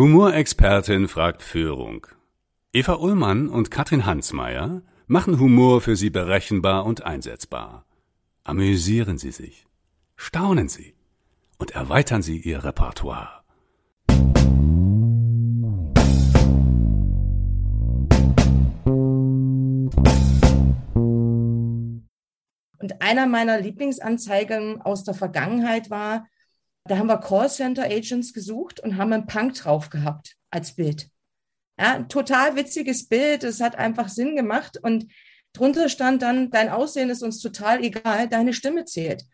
Humorexpertin fragt Führung. Eva Ullmann und Katrin Hansmeier machen Humor für Sie berechenbar und einsetzbar. Amüsieren Sie sich, staunen Sie und erweitern Sie Ihr Repertoire. Und einer meiner Lieblingsanzeigen aus der Vergangenheit war, da haben wir Callcenter Agents gesucht und haben einen Punk drauf gehabt als Bild. Ja, ein total witziges Bild. Es hat einfach Sinn gemacht und drunter stand dann, dein Aussehen ist uns total egal, deine Stimme zählt.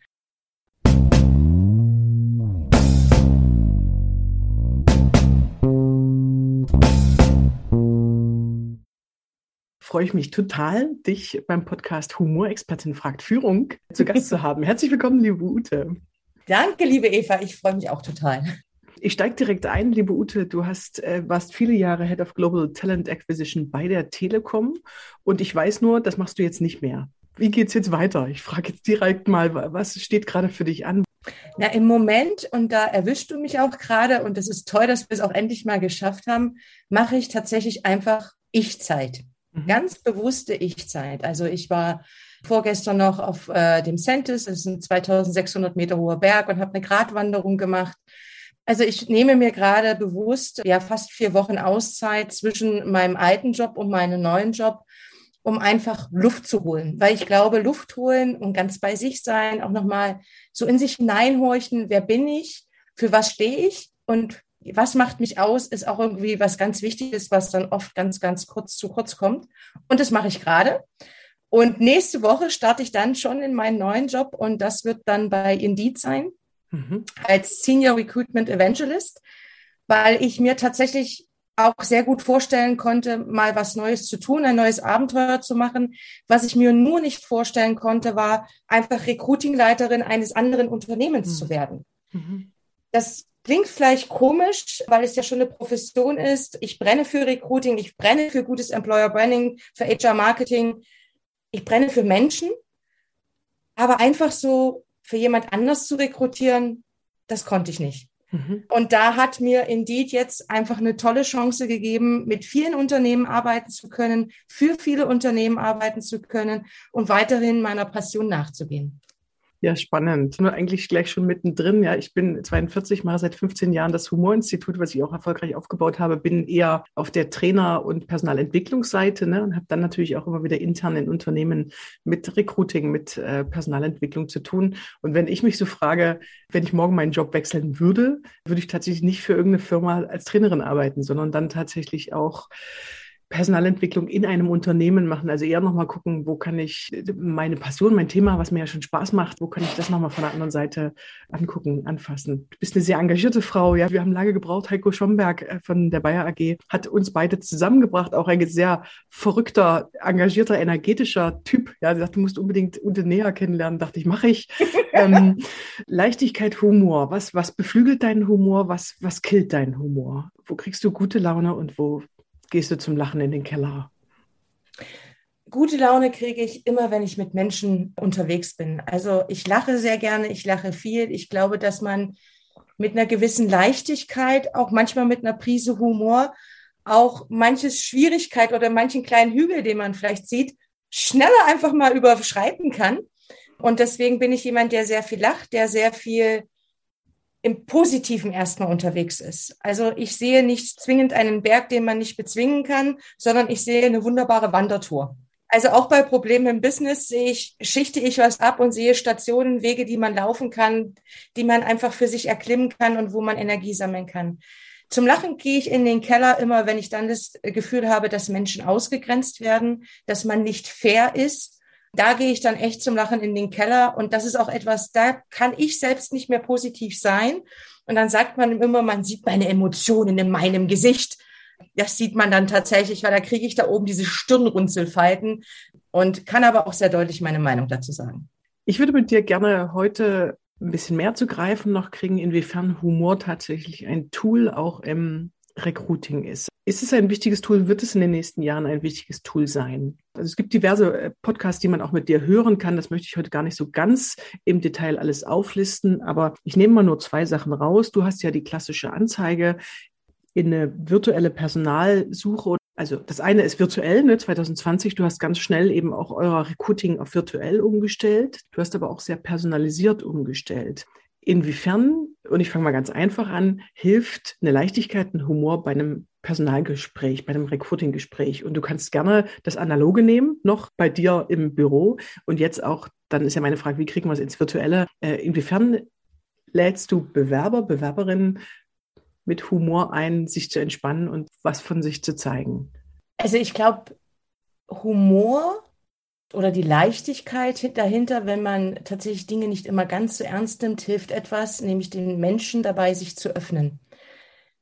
freue ich mich total, dich beim Podcast Humorexpertin fragt Führung zu Gast zu haben. Herzlich willkommen, liebe Ute. Danke, liebe Eva. Ich freue mich auch total. Ich steige direkt ein, liebe Ute. Du hast, äh, warst viele Jahre Head of Global Talent Acquisition bei der Telekom und ich weiß nur, das machst du jetzt nicht mehr. Wie geht es jetzt weiter? Ich frage jetzt direkt mal, was steht gerade für dich an? Na, im Moment, und da erwischst du mich auch gerade, und es ist toll, dass wir es auch endlich mal geschafft haben, mache ich tatsächlich einfach Ich-Zeit. Mhm. Ganz bewusste Ich-Zeit. Also ich war vorgestern noch auf äh, dem Sentis, das ist ein 2600 Meter hoher Berg und habe eine Gratwanderung gemacht. Also ich nehme mir gerade bewusst ja fast vier Wochen Auszeit zwischen meinem alten Job und meinem neuen Job, um einfach Luft zu holen. Weil ich glaube, Luft holen und ganz bei sich sein, auch nochmal so in sich hineinhorchen, wer bin ich, für was stehe ich und was macht mich aus, ist auch irgendwie was ganz Wichtiges, was dann oft ganz, ganz kurz zu kurz kommt. Und das mache ich gerade. Und nächste Woche starte ich dann schon in meinen neuen Job und das wird dann bei Indeed sein, mhm. als Senior Recruitment Evangelist, weil ich mir tatsächlich auch sehr gut vorstellen konnte, mal was Neues zu tun, ein neues Abenteuer zu machen. Was ich mir nur nicht vorstellen konnte, war einfach Recruitingleiterin eines anderen Unternehmens mhm. zu werden. Mhm. Das klingt vielleicht komisch, weil es ja schon eine Profession ist. Ich brenne für Recruiting, ich brenne für gutes Employer Branding, für HR Marketing ich brenne für Menschen, aber einfach so für jemand anders zu rekrutieren, das konnte ich nicht. Mhm. Und da hat mir Indeed jetzt einfach eine tolle Chance gegeben, mit vielen Unternehmen arbeiten zu können, für viele Unternehmen arbeiten zu können und weiterhin meiner Passion nachzugehen. Ja, spannend. Nur eigentlich gleich schon mittendrin. Ja, ich bin 42, mache seit 15 Jahren das Humorinstitut, was ich auch erfolgreich aufgebaut habe, bin eher auf der Trainer- und Personalentwicklungsseite ne, und habe dann natürlich auch immer wieder intern in Unternehmen mit Recruiting, mit äh, Personalentwicklung zu tun. Und wenn ich mich so frage, wenn ich morgen meinen Job wechseln würde, würde ich tatsächlich nicht für irgendeine Firma als Trainerin arbeiten, sondern dann tatsächlich auch Personalentwicklung in einem Unternehmen machen. Also eher nochmal gucken, wo kann ich meine Passion, mein Thema, was mir ja schon Spaß macht, wo kann ich das nochmal von der anderen Seite angucken, anfassen. Du bist eine sehr engagierte Frau, ja. Wir haben lange gebraucht. Heiko Schomberg äh, von der Bayer AG hat uns beide zusammengebracht. Auch ein sehr verrückter, engagierter, energetischer Typ. Ja, der sagt, du musst unbedingt Ute näher kennenlernen. Dachte ich, mache ich. ähm, Leichtigkeit, Humor. Was, was beflügelt deinen Humor? Was, was killt deinen Humor? Wo kriegst du gute Laune und wo gehst du zum Lachen in den Keller? Gute Laune kriege ich immer, wenn ich mit Menschen unterwegs bin. Also ich lache sehr gerne, ich lache viel. Ich glaube, dass man mit einer gewissen Leichtigkeit, auch manchmal mit einer Prise Humor, auch manches Schwierigkeit oder manchen kleinen Hügel, den man vielleicht sieht, schneller einfach mal überschreiten kann. Und deswegen bin ich jemand, der sehr viel lacht, der sehr viel im Positiven erstmal unterwegs ist. Also ich sehe nicht zwingend einen Berg, den man nicht bezwingen kann, sondern ich sehe eine wunderbare Wandertour. Also auch bei Problemen im Business sehe ich, schichte ich was ab und sehe Stationen, Wege, die man laufen kann, die man einfach für sich erklimmen kann und wo man Energie sammeln kann. Zum Lachen gehe ich in den Keller immer, wenn ich dann das Gefühl habe, dass Menschen ausgegrenzt werden, dass man nicht fair ist, da gehe ich dann echt zum Lachen in den Keller. Und das ist auch etwas, da kann ich selbst nicht mehr positiv sein. Und dann sagt man immer, man sieht meine Emotionen in meinem Gesicht. Das sieht man dann tatsächlich, weil da kriege ich da oben diese Stirnrunzelfalten und kann aber auch sehr deutlich meine Meinung dazu sagen. Ich würde mit dir gerne heute ein bisschen mehr zu greifen noch kriegen, inwiefern Humor tatsächlich ein Tool auch im Recruiting ist. Ist es ein wichtiges Tool? Wird es in den nächsten Jahren ein wichtiges Tool sein? Also es gibt diverse äh, Podcasts, die man auch mit dir hören kann. Das möchte ich heute gar nicht so ganz im Detail alles auflisten, aber ich nehme mal nur zwei Sachen raus. Du hast ja die klassische Anzeige in eine virtuelle Personalsuche. Also das eine ist virtuell, ne, 2020, du hast ganz schnell eben auch euer Recruiting auf virtuell umgestellt. Du hast aber auch sehr personalisiert umgestellt. Inwiefern, und ich fange mal ganz einfach an, hilft eine Leichtigkeit, ein Humor bei einem Personalgespräch, bei einem Recruiting-Gespräch. Und du kannst gerne das Analoge nehmen, noch bei dir im Büro. Und jetzt auch, dann ist ja meine Frage, wie kriegen wir es ins Virtuelle? Äh, inwiefern lädst du Bewerber, Bewerberinnen mit Humor ein, sich zu entspannen und was von sich zu zeigen? Also ich glaube, Humor oder die Leichtigkeit dahinter, wenn man tatsächlich Dinge nicht immer ganz so ernst nimmt, hilft etwas, nämlich den Menschen dabei, sich zu öffnen.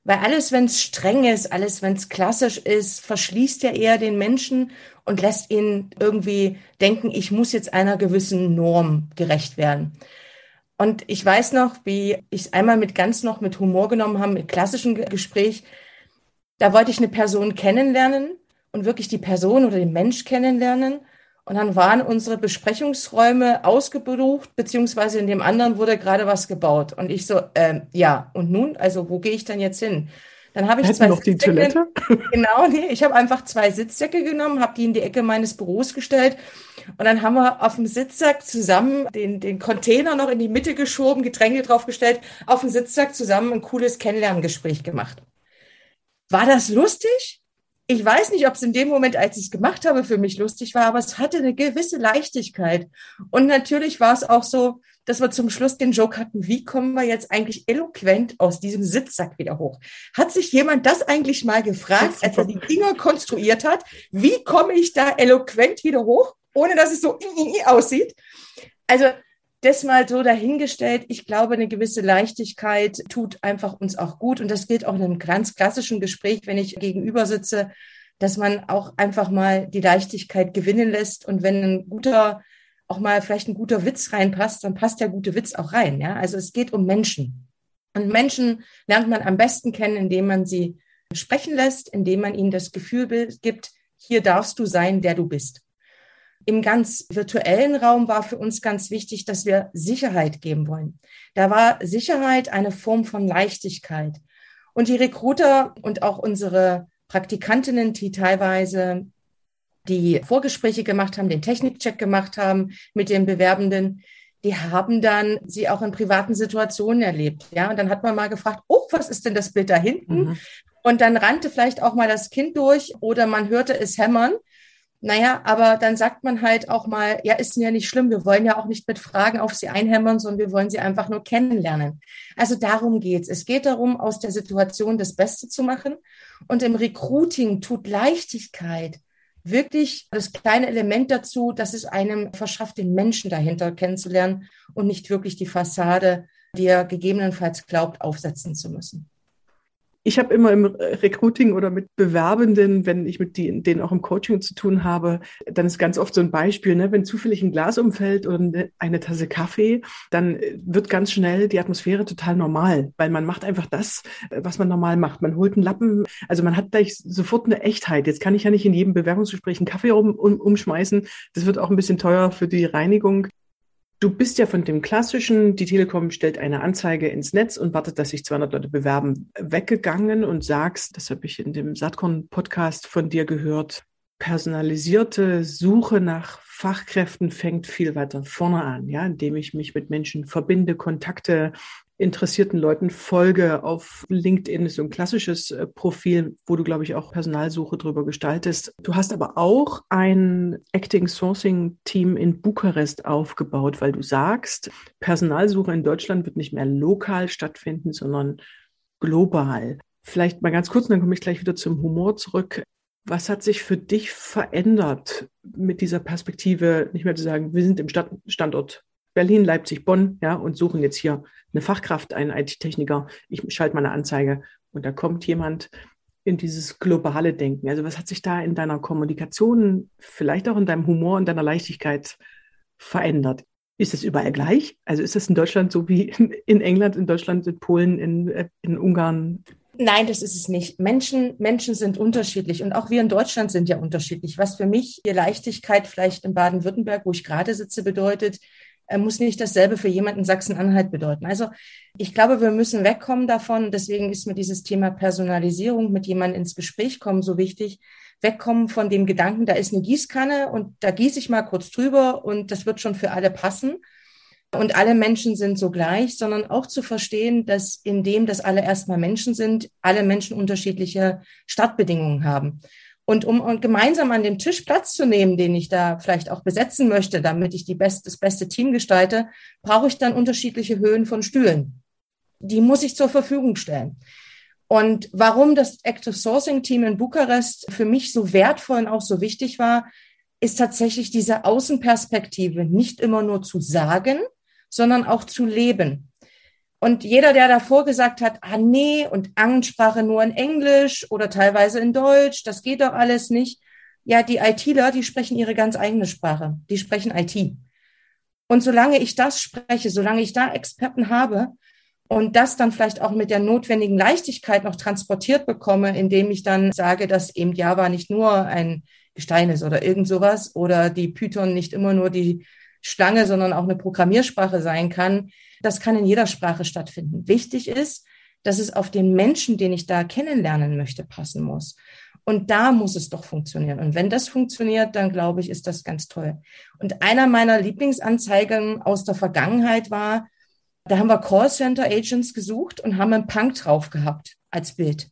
Weil alles, wenn es streng ist, alles, wenn es klassisch ist, verschließt ja eher den Menschen und lässt ihn irgendwie denken, ich muss jetzt einer gewissen Norm gerecht werden. Und ich weiß noch, wie ich es einmal mit ganz noch mit Humor genommen habe, mit klassischem Gespräch. Da wollte ich eine Person kennenlernen und wirklich die Person oder den Mensch kennenlernen. Und dann waren unsere Besprechungsräume ausgebucht, beziehungsweise in dem anderen wurde gerade was gebaut. Und ich so, ähm, ja, und nun, also wo gehe ich denn jetzt hin? Dann habe ich Hätten zwei noch die Toilette? Genau, nee, ich habe einfach zwei Sitzsäcke genommen, habe die in die Ecke meines Büros gestellt und dann haben wir auf dem Sitzsack zusammen den, den Container noch in die Mitte geschoben, Getränke draufgestellt, auf dem Sitzsack zusammen ein cooles Kennenlerngespräch gemacht. War das lustig? Ich weiß nicht, ob es in dem Moment, als ich es gemacht habe, für mich lustig war, aber es hatte eine gewisse Leichtigkeit. Und natürlich war es auch so, dass wir zum Schluss den Joke hatten, wie kommen wir jetzt eigentlich eloquent aus diesem Sitzsack wieder hoch? Hat sich jemand das eigentlich mal gefragt, als er die Dinger konstruiert hat? Wie komme ich da eloquent wieder hoch? ohne dass es so aussieht. Also das mal so dahingestellt. Ich glaube, eine gewisse Leichtigkeit tut einfach uns auch gut. Und das gilt auch in einem ganz klassischen Gespräch, wenn ich gegenüber sitze, dass man auch einfach mal die Leichtigkeit gewinnen lässt. Und wenn ein guter, auch mal vielleicht ein guter Witz reinpasst, dann passt der gute Witz auch rein. Ja, also es geht um Menschen. Und Menschen lernt man am besten kennen, indem man sie sprechen lässt, indem man ihnen das Gefühl gibt, hier darfst du sein, der du bist. Im ganz virtuellen Raum war für uns ganz wichtig, dass wir Sicherheit geben wollen. Da war Sicherheit eine Form von Leichtigkeit. Und die Recruiter und auch unsere Praktikantinnen, die teilweise die Vorgespräche gemacht haben, den Technikcheck gemacht haben mit den Bewerbenden, die haben dann sie auch in privaten Situationen erlebt. Ja, und dann hat man mal gefragt, oh, was ist denn das Bild da hinten? Mhm. Und dann rannte vielleicht auch mal das Kind durch oder man hörte es hämmern. Naja, aber dann sagt man halt auch mal, ja, ist ja nicht schlimm. Wir wollen ja auch nicht mit Fragen auf sie einhämmern, sondern wir wollen sie einfach nur kennenlernen. Also darum geht's. Es geht darum, aus der Situation das Beste zu machen. Und im Recruiting tut Leichtigkeit wirklich das kleine Element dazu, dass es einem verschafft, den Menschen dahinter kennenzulernen und nicht wirklich die Fassade, die er gegebenenfalls glaubt, aufsetzen zu müssen. Ich habe immer im Recruiting oder mit Bewerbenden, wenn ich mit denen auch im Coaching zu tun habe, dann ist ganz oft so ein Beispiel, ne, wenn zufällig ein Glas umfällt oder eine Tasse Kaffee, dann wird ganz schnell die Atmosphäre total normal, weil man macht einfach das, was man normal macht. Man holt einen Lappen, also man hat gleich sofort eine Echtheit. Jetzt kann ich ja nicht in jedem Bewerbungsgespräch einen Kaffee um, um, umschmeißen. Das wird auch ein bisschen teuer für die Reinigung. Du bist ja von dem klassischen, die Telekom stellt eine Anzeige ins Netz und wartet, dass sich 200 Leute bewerben, weggegangen und sagst, das habe ich in dem Satcon-Podcast von dir gehört, personalisierte Suche nach Fachkräften fängt viel weiter vorne an, ja, indem ich mich mit Menschen verbinde, Kontakte interessierten Leuten folge. Auf LinkedIn so ein klassisches äh, Profil, wo du, glaube ich, auch Personalsuche drüber gestaltest. Du hast aber auch ein Acting Sourcing Team in Bukarest aufgebaut, weil du sagst, Personalsuche in Deutschland wird nicht mehr lokal stattfinden, sondern global. Vielleicht mal ganz kurz, dann komme ich gleich wieder zum Humor zurück. Was hat sich für dich verändert mit dieser Perspektive, nicht mehr zu sagen, wir sind im Standort Berlin, Leipzig, Bonn, ja, und suchen jetzt hier eine Fachkraft, einen IT-Techniker. Ich schalte mal eine Anzeige und da kommt jemand in dieses globale Denken. Also was hat sich da in deiner Kommunikation, vielleicht auch in deinem Humor und deiner Leichtigkeit verändert? Ist es überall gleich? Also ist es in Deutschland so wie in England, in Deutschland, in Polen, in, in Ungarn? Nein, das ist es nicht. Menschen, Menschen sind unterschiedlich und auch wir in Deutschland sind ja unterschiedlich. Was für mich die Leichtigkeit vielleicht in Baden-Württemberg, wo ich gerade sitze, bedeutet, muss nicht dasselbe für jemanden Sachsen-Anhalt bedeuten. Also ich glaube, wir müssen wegkommen davon. Deswegen ist mir dieses Thema Personalisierung, mit jemandem ins Gespräch kommen, so wichtig. Wegkommen von dem Gedanken, da ist eine Gießkanne und da gieße ich mal kurz drüber und das wird schon für alle passen. Und alle Menschen sind so gleich, sondern auch zu verstehen, dass in dem, dass alle erstmal Menschen sind, alle Menschen unterschiedliche Startbedingungen haben. Und um gemeinsam an dem Tisch Platz zu nehmen, den ich da vielleicht auch besetzen möchte, damit ich die best, das beste Team gestalte, brauche ich dann unterschiedliche Höhen von Stühlen. Die muss ich zur Verfügung stellen. Und warum das Active Sourcing Team in Bukarest für mich so wertvoll und auch so wichtig war, ist tatsächlich diese Außenperspektive nicht immer nur zu sagen, sondern auch zu leben. Und jeder, der davor gesagt hat, ah nee, und Ansprache nur in Englisch oder teilweise in Deutsch, das geht doch alles nicht. Ja, die ITler, die sprechen ihre ganz eigene Sprache. Die sprechen IT. Und solange ich das spreche, solange ich da Experten habe und das dann vielleicht auch mit der notwendigen Leichtigkeit noch transportiert bekomme, indem ich dann sage, dass eben Java nicht nur ein Gestein ist oder irgend sowas oder die Python nicht immer nur die Schlange, sondern auch eine Programmiersprache sein kann, das kann in jeder Sprache stattfinden. Wichtig ist, dass es auf den Menschen, den ich da kennenlernen möchte, passen muss. Und da muss es doch funktionieren. Und wenn das funktioniert, dann glaube ich, ist das ganz toll. Und einer meiner Lieblingsanzeigen aus der Vergangenheit war, da haben wir Callcenter Agents gesucht und haben einen Punk drauf gehabt als Bild.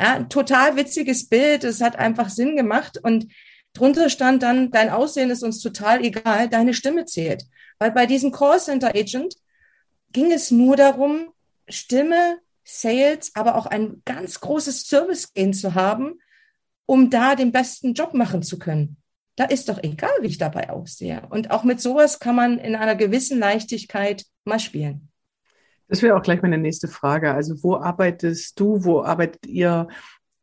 Ja, total witziges Bild. Es hat einfach Sinn gemacht. Und drunter stand dann, dein Aussehen ist uns total egal, deine Stimme zählt. Weil bei diesem Callcenter Agent ging es nur darum, Stimme, Sales, aber auch ein ganz großes Service-Gehen zu haben, um da den besten Job machen zu können. Da ist doch egal, wie ich dabei aussehe. Und auch mit sowas kann man in einer gewissen Leichtigkeit mal spielen. Das wäre auch gleich meine nächste Frage. Also wo arbeitest du, wo arbeitet ihr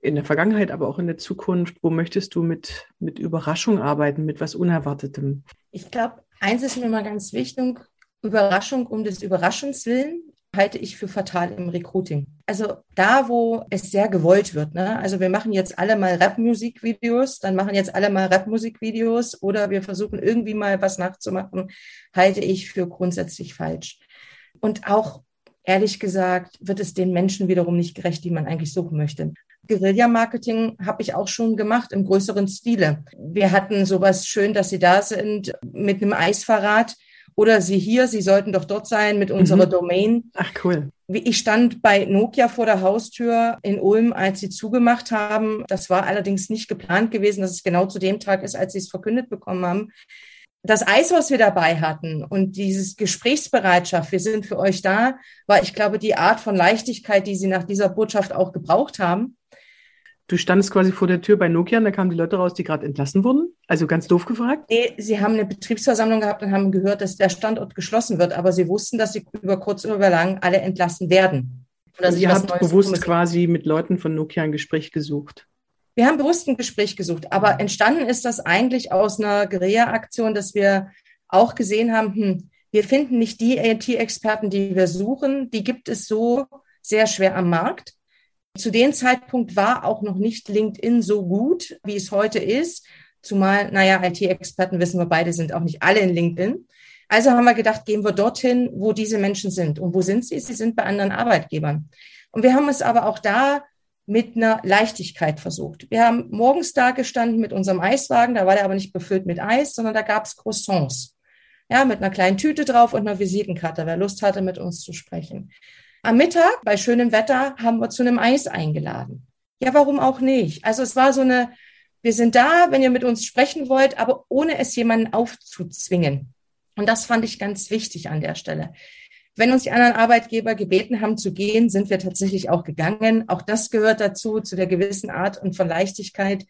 in der Vergangenheit, aber auch in der Zukunft? Wo möchtest du mit, mit Überraschung arbeiten, mit was Unerwartetem? Ich glaube, eins ist mir mal ganz wichtig, Überraschung um des Überraschens willen halte ich für fatal im Recruiting. Also da, wo es sehr gewollt wird. Ne? Also wir machen jetzt alle mal Rap-Musikvideos, dann machen jetzt alle mal Rap-Musikvideos oder wir versuchen irgendwie mal was nachzumachen, halte ich für grundsätzlich falsch. Und auch ehrlich gesagt wird es den Menschen wiederum nicht gerecht, die man eigentlich suchen möchte. Guerilla-Marketing habe ich auch schon gemacht im größeren Stile. Wir hatten sowas schön, dass Sie da sind mit einem Eisverrat oder Sie hier, Sie sollten doch dort sein mit unserer mhm. Domain. Ach cool. Ich stand bei Nokia vor der Haustür in Ulm, als sie zugemacht haben. Das war allerdings nicht geplant gewesen, dass es genau zu dem Tag ist, als sie es verkündet bekommen haben. Das Eis, was wir dabei hatten und dieses Gesprächsbereitschaft, wir sind für euch da, war, ich glaube, die Art von Leichtigkeit, die sie nach dieser Botschaft auch gebraucht haben. Du standest quasi vor der Tür bei Nokia und da kamen die Leute raus, die gerade entlassen wurden? Also ganz doof gefragt? Nee, sie haben eine Betriebsversammlung gehabt und haben gehört, dass der Standort geschlossen wird, aber sie wussten, dass sie über kurz oder über lang alle entlassen werden. Oder ihr habt bewusst quasi mit Leuten von Nokia ein Gespräch gesucht. Wir haben bewusst ein Gespräch gesucht, aber entstanden ist das eigentlich aus einer Guerilla-Aktion, dass wir auch gesehen haben, hm, wir finden nicht die IT-Experten, die wir suchen, die gibt es so sehr schwer am Markt. Zu dem Zeitpunkt war auch noch nicht LinkedIn so gut, wie es heute ist. Zumal, naja, IT-Experten wissen wir beide, sind auch nicht alle in LinkedIn. Also haben wir gedacht, gehen wir dorthin, wo diese Menschen sind. Und wo sind sie? Sie sind bei anderen Arbeitgebern. Und wir haben es aber auch da mit einer Leichtigkeit versucht. Wir haben morgens da gestanden mit unserem Eiswagen, da war der aber nicht befüllt mit Eis, sondern da gab es Croissants. Ja, mit einer kleinen Tüte drauf und einer Visitenkarte, wer Lust hatte, mit uns zu sprechen. Am Mittag bei schönem Wetter haben wir zu einem Eis eingeladen. Ja, warum auch nicht? Also es war so eine, wir sind da, wenn ihr mit uns sprechen wollt, aber ohne es jemanden aufzuzwingen. Und das fand ich ganz wichtig an der Stelle. Wenn uns die anderen Arbeitgeber gebeten haben zu gehen, sind wir tatsächlich auch gegangen. Auch das gehört dazu, zu der gewissen Art und von Leichtigkeit,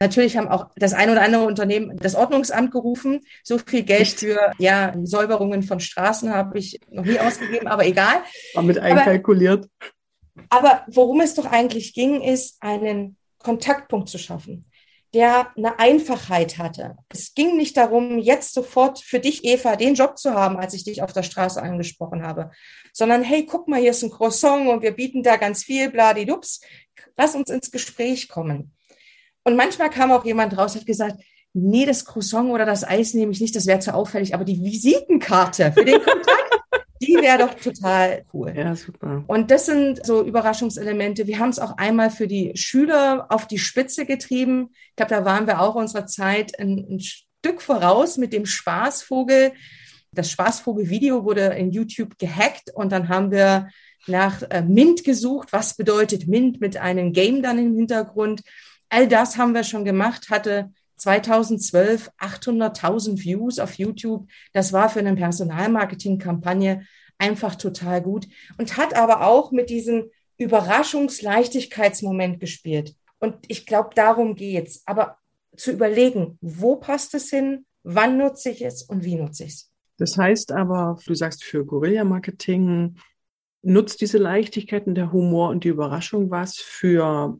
Natürlich haben auch das ein oder andere Unternehmen das Ordnungsamt gerufen. So viel Geld für ja, Säuberungen von Straßen habe ich noch nie ausgegeben, aber egal. War mit einkalkuliert. Aber, aber worum es doch eigentlich ging, ist, einen Kontaktpunkt zu schaffen, der eine Einfachheit hatte. Es ging nicht darum, jetzt sofort für dich, Eva, den Job zu haben, als ich dich auf der Straße angesprochen habe, sondern hey, guck mal, hier ist ein Croissant und wir bieten da ganz viel, bladidups. Lass uns ins Gespräch kommen. Und manchmal kam auch jemand raus und hat gesagt, nee, das Croissant oder das Eis nehme ich nicht, das wäre zu auffällig, aber die Visitenkarte für den Kontakt, die wäre doch total cool. Ja, super. Und das sind so Überraschungselemente. Wir haben es auch einmal für die Schüler auf die Spitze getrieben. Ich glaube, da waren wir auch unserer Zeit ein, ein Stück voraus mit dem Spaßvogel. Das Spaßvogel-Video wurde in YouTube gehackt und dann haben wir nach äh, Mint gesucht. Was bedeutet Mint mit einem Game dann im Hintergrund? All das haben wir schon gemacht, hatte 2012 800.000 Views auf YouTube. Das war für eine Personalmarketing-Kampagne einfach total gut und hat aber auch mit diesem Überraschungsleichtigkeitsmoment gespielt. Und ich glaube, darum geht's. Aber zu überlegen, wo passt es hin, wann nutze ich es und wie nutze ich es. Das heißt aber, du sagst für Guerilla-Marketing, nutzt diese Leichtigkeit und der Humor und die Überraschung was für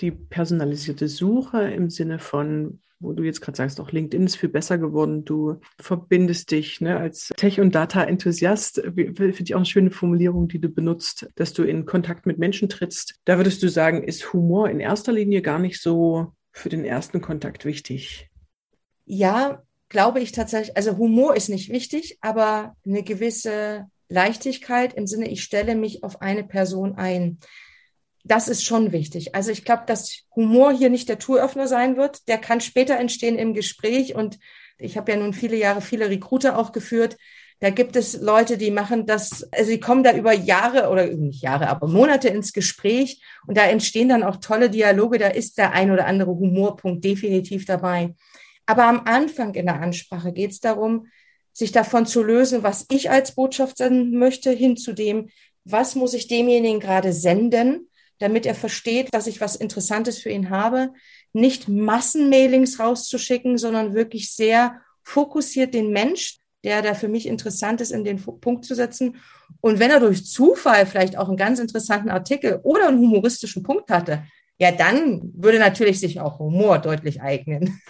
die personalisierte Suche im Sinne von, wo du jetzt gerade sagst, auch LinkedIn ist viel besser geworden. Du verbindest dich ne, als Tech- und Data-Enthusiast. Finde ich auch eine schöne Formulierung, die du benutzt, dass du in Kontakt mit Menschen trittst. Da würdest du sagen, ist Humor in erster Linie gar nicht so für den ersten Kontakt wichtig? Ja, glaube ich tatsächlich. Also Humor ist nicht wichtig, aber eine gewisse Leichtigkeit im Sinne, ich stelle mich auf eine Person ein das ist schon wichtig. Also ich glaube, dass Humor hier nicht der Touröffner sein wird. Der kann später entstehen im Gespräch. Und ich habe ja nun viele Jahre viele Recruiter auch geführt. Da gibt es Leute, die machen das, also sie kommen da über Jahre oder nicht Jahre, aber Monate ins Gespräch und da entstehen dann auch tolle Dialoge. Da ist der ein oder andere Humorpunkt definitiv dabei. Aber am Anfang in der Ansprache geht es darum, sich davon zu lösen, was ich als Botschaft senden möchte, hin zu dem, was muss ich demjenigen gerade senden damit er versteht, dass ich was Interessantes für ihn habe, nicht Massenmailings rauszuschicken, sondern wirklich sehr fokussiert den Mensch, der da für mich interessant ist, in den Punkt zu setzen. Und wenn er durch Zufall vielleicht auch einen ganz interessanten Artikel oder einen humoristischen Punkt hatte, ja, dann würde natürlich sich auch Humor deutlich eignen.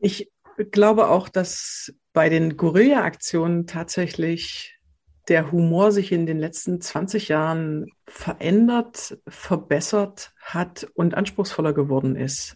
Ich glaube auch, dass bei den Gorilla-Aktionen tatsächlich der Humor sich in den letzten 20 Jahren verändert, verbessert hat und anspruchsvoller geworden ist.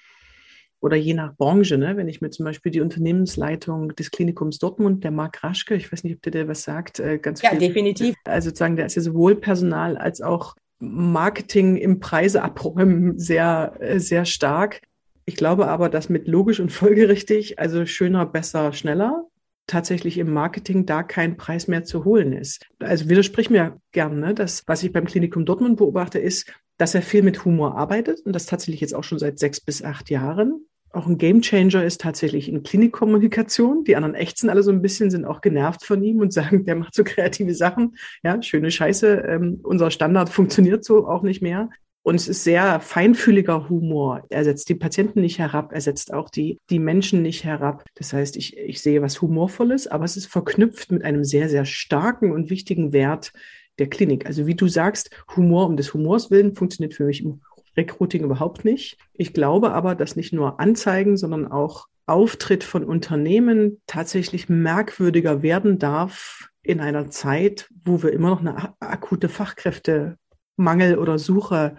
Oder je nach Branche, ne? wenn ich mir zum Beispiel die Unternehmensleitung des Klinikums Dortmund, der Marc Raschke, ich weiß nicht, ob der dir was sagt, äh, ganz ja, viel. Ja, definitiv. Also sozusagen, der ist ja sowohl Personal als auch Marketing im Preise abräumen sehr, äh, sehr stark. Ich glaube aber, dass mit logisch und folgerichtig, also schöner, besser, schneller, tatsächlich im Marketing da kein Preis mehr zu holen ist. Also widersprich mir gerne, ne? das, was ich beim Klinikum Dortmund beobachte, ist, dass er viel mit Humor arbeitet und das tatsächlich jetzt auch schon seit sechs bis acht Jahren. Auch ein Gamechanger ist tatsächlich in Klinikkommunikation. Die anderen Ächzen alle so ein bisschen, sind auch genervt von ihm und sagen, der macht so kreative Sachen. Ja, schöne Scheiße. Ähm, unser Standard funktioniert so auch nicht mehr. Und es ist sehr feinfühliger Humor. Er setzt die Patienten nicht herab, er setzt auch die, die Menschen nicht herab. Das heißt, ich, ich sehe was Humorvolles, aber es ist verknüpft mit einem sehr, sehr starken und wichtigen Wert der Klinik. Also wie du sagst, Humor um des Humors willen funktioniert für mich im Recruiting überhaupt nicht. Ich glaube aber, dass nicht nur Anzeigen, sondern auch Auftritt von Unternehmen tatsächlich merkwürdiger werden darf in einer Zeit, wo wir immer noch eine akute Fachkräfte Mangel oder Suche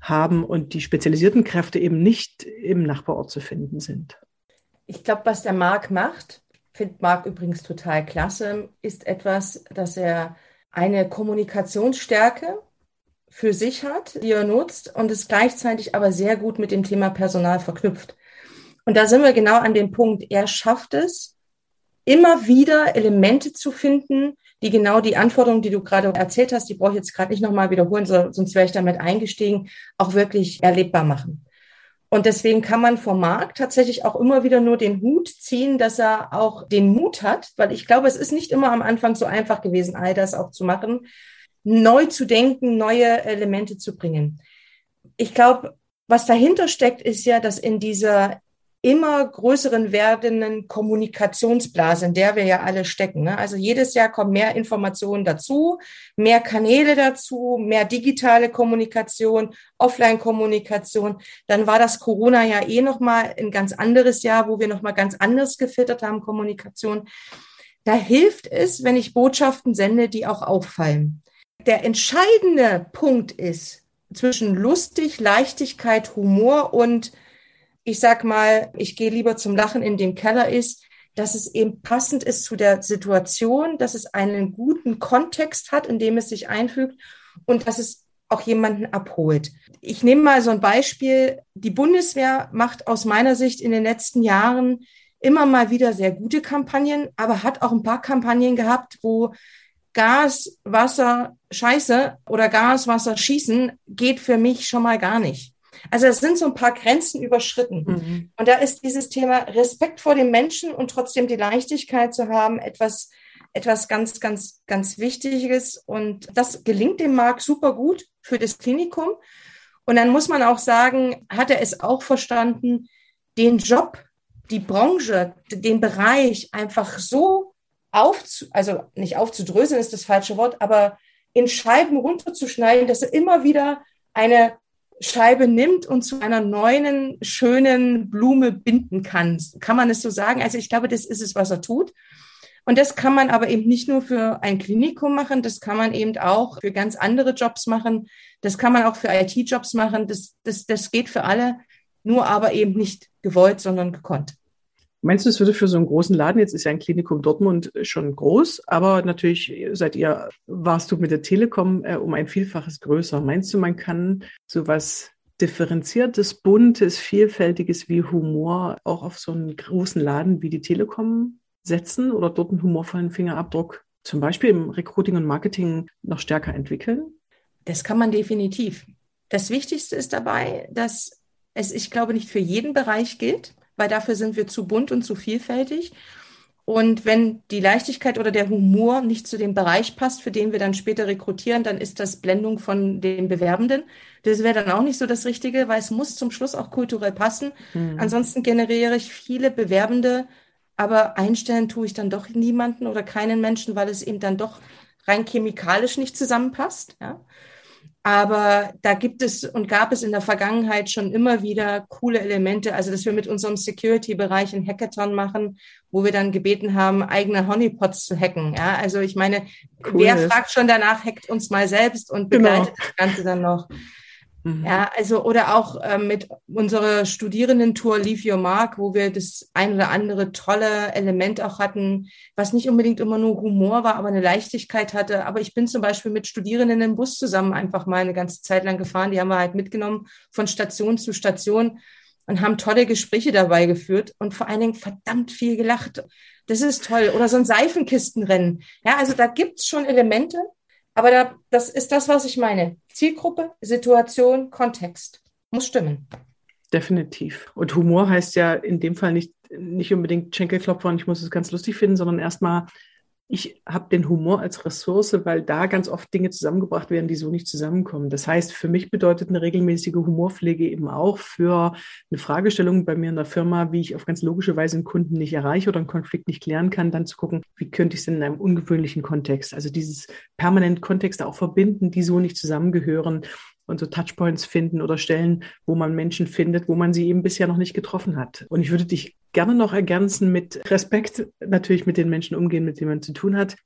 haben und die spezialisierten Kräfte eben nicht im Nachbarort zu finden sind. Ich glaube, was der Marc macht, finde Marc übrigens total klasse, ist etwas, dass er eine Kommunikationsstärke für sich hat, die er nutzt und es gleichzeitig aber sehr gut mit dem Thema Personal verknüpft. Und da sind wir genau an dem Punkt. Er schafft es, immer wieder Elemente zu finden, die genau die Anforderungen, die du gerade erzählt hast, die brauche ich jetzt gerade nicht nochmal wiederholen, sonst wäre ich damit eingestiegen, auch wirklich erlebbar machen. Und deswegen kann man vom Markt tatsächlich auch immer wieder nur den Hut ziehen, dass er auch den Mut hat, weil ich glaube, es ist nicht immer am Anfang so einfach gewesen, all das auch zu machen, neu zu denken, neue Elemente zu bringen. Ich glaube, was dahinter steckt, ist ja, dass in dieser immer größeren werdenden Kommunikationsblase, in der wir ja alle stecken. Ne? Also jedes Jahr kommen mehr Informationen dazu, mehr Kanäle dazu, mehr digitale Kommunikation, Offline-Kommunikation. Dann war das Corona ja eh noch mal ein ganz anderes Jahr, wo wir noch mal ganz anders gefiltert haben Kommunikation. Da hilft es, wenn ich Botschaften sende, die auch auffallen. Der entscheidende Punkt ist zwischen lustig, Leichtigkeit, Humor und ich sag mal, ich gehe lieber zum Lachen in den Keller ist, dass es eben passend ist zu der Situation, dass es einen guten Kontext hat, in dem es sich einfügt und dass es auch jemanden abholt. Ich nehme mal so ein Beispiel. Die Bundeswehr macht aus meiner Sicht in den letzten Jahren immer mal wieder sehr gute Kampagnen, aber hat auch ein paar Kampagnen gehabt, wo Gas, Wasser, Scheiße oder Gas, Wasser, Schießen geht für mich schon mal gar nicht. Also es sind so ein paar Grenzen überschritten. Mhm. Und da ist dieses Thema Respekt vor dem Menschen und trotzdem die Leichtigkeit zu haben, etwas, etwas ganz, ganz, ganz Wichtiges. Und das gelingt dem Marc super gut für das Klinikum. Und dann muss man auch sagen, hat er es auch verstanden, den Job, die Branche, den Bereich einfach so aufzu, also nicht aufzudröseln ist das falsche Wort, aber in Scheiben runterzuschneiden, dass er immer wieder eine Scheibe nimmt und zu einer neuen, schönen Blume binden kann. Kann man es so sagen? Also ich glaube, das ist es, was er tut. Und das kann man aber eben nicht nur für ein Klinikum machen, das kann man eben auch für ganz andere Jobs machen. Das kann man auch für IT-Jobs machen. Das, das, das geht für alle, nur aber eben nicht gewollt, sondern gekonnt. Meinst du, es würde für so einen großen Laden, jetzt ist ja ein Klinikum Dortmund schon groß, aber natürlich seid ihr, warst du mit der Telekom äh, um ein Vielfaches größer. Meinst du, man kann sowas differenziertes, buntes, vielfältiges wie Humor auch auf so einen großen Laden wie die Telekom setzen oder dort einen humorvollen Fingerabdruck zum Beispiel im Recruiting und Marketing noch stärker entwickeln? Das kann man definitiv. Das Wichtigste ist dabei, dass es, ich glaube, nicht für jeden Bereich gilt weil dafür sind wir zu bunt und zu vielfältig. Und wenn die Leichtigkeit oder der Humor nicht zu dem Bereich passt, für den wir dann später rekrutieren, dann ist das Blendung von den Bewerbenden. Das wäre dann auch nicht so das Richtige, weil es muss zum Schluss auch kulturell passen. Mhm. Ansonsten generiere ich viele Bewerbende, aber einstellen tue ich dann doch niemanden oder keinen Menschen, weil es eben dann doch rein chemikalisch nicht zusammenpasst. Ja? Aber da gibt es und gab es in der Vergangenheit schon immer wieder coole Elemente. Also, dass wir mit unserem Security-Bereich ein Hackathon machen, wo wir dann gebeten haben, eigene Honeypots zu hacken. Ja, also ich meine, cool. wer fragt schon danach, hackt uns mal selbst und genau. begleitet genau. das Ganze dann noch. Mhm. Ja, also oder auch äh, mit unserer Studierendentour Leave Your Mark, wo wir das ein oder andere tolle Element auch hatten, was nicht unbedingt immer nur Humor war, aber eine Leichtigkeit hatte. Aber ich bin zum Beispiel mit Studierenden im Bus zusammen einfach mal eine ganze Zeit lang gefahren. Die haben wir halt mitgenommen von Station zu Station und haben tolle Gespräche dabei geführt und vor allen Dingen verdammt viel gelacht. Das ist toll. Oder so ein Seifenkistenrennen. Ja, also da gibt's schon Elemente, aber da, das ist das, was ich meine. Zielgruppe, Situation, Kontext. Muss stimmen. Definitiv. Und Humor heißt ja in dem Fall nicht, nicht unbedingt Schenkelklopfer und ich muss es ganz lustig finden, sondern erstmal ich habe den Humor als Ressource, weil da ganz oft Dinge zusammengebracht werden, die so nicht zusammenkommen. Das heißt, für mich bedeutet eine regelmäßige Humorpflege eben auch für eine Fragestellung bei mir in der Firma, wie ich auf ganz logische Weise einen Kunden nicht erreiche oder einen Konflikt nicht klären kann, dann zu gucken, wie könnte ich es in einem ungewöhnlichen Kontext, also dieses permanent Kontexte auch verbinden, die so nicht zusammengehören und so Touchpoints finden oder Stellen, wo man Menschen findet, wo man sie eben bisher noch nicht getroffen hat. Und ich würde dich gerne noch ergänzen mit Respekt, natürlich mit den Menschen umgehen, mit denen man zu tun hat.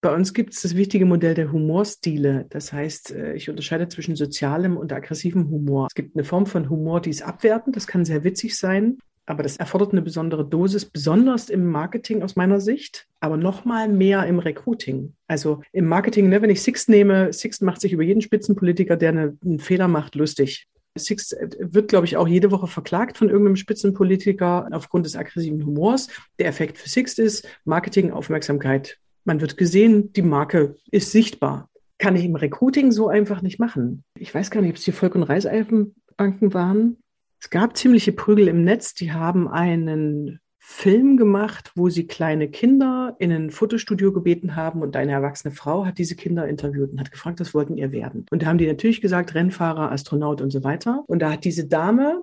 Bei uns gibt es das wichtige Modell der Humorstile. Das heißt, äh, ich unterscheide zwischen sozialem und aggressivem Humor. Es gibt eine Form von Humor, die ist abwertend, das kann sehr witzig sein. Aber das erfordert eine besondere Dosis, besonders im Marketing aus meiner Sicht, aber noch mal mehr im Recruiting. Also im Marketing, ne, wenn ich Sixt nehme, Sixt macht sich über jeden Spitzenpolitiker, der eine, einen Fehler macht, lustig. Sixt äh, wird, glaube ich, auch jede Woche verklagt von irgendeinem Spitzenpolitiker aufgrund des aggressiven Humors. Der Effekt für Sixt ist Marketing, Aufmerksamkeit. Man wird gesehen, die Marke ist sichtbar. Kann ich im Recruiting so einfach nicht machen. Ich weiß gar nicht, ob es die Volk- und Reiseifenbanken waren. Es gab ziemliche Prügel im Netz. Die haben einen Film gemacht, wo sie kleine Kinder in ein Fotostudio gebeten haben und eine erwachsene Frau hat diese Kinder interviewt und hat gefragt, was wollten ihr werden? Und da haben die natürlich gesagt, Rennfahrer, Astronaut und so weiter. Und da hat diese Dame,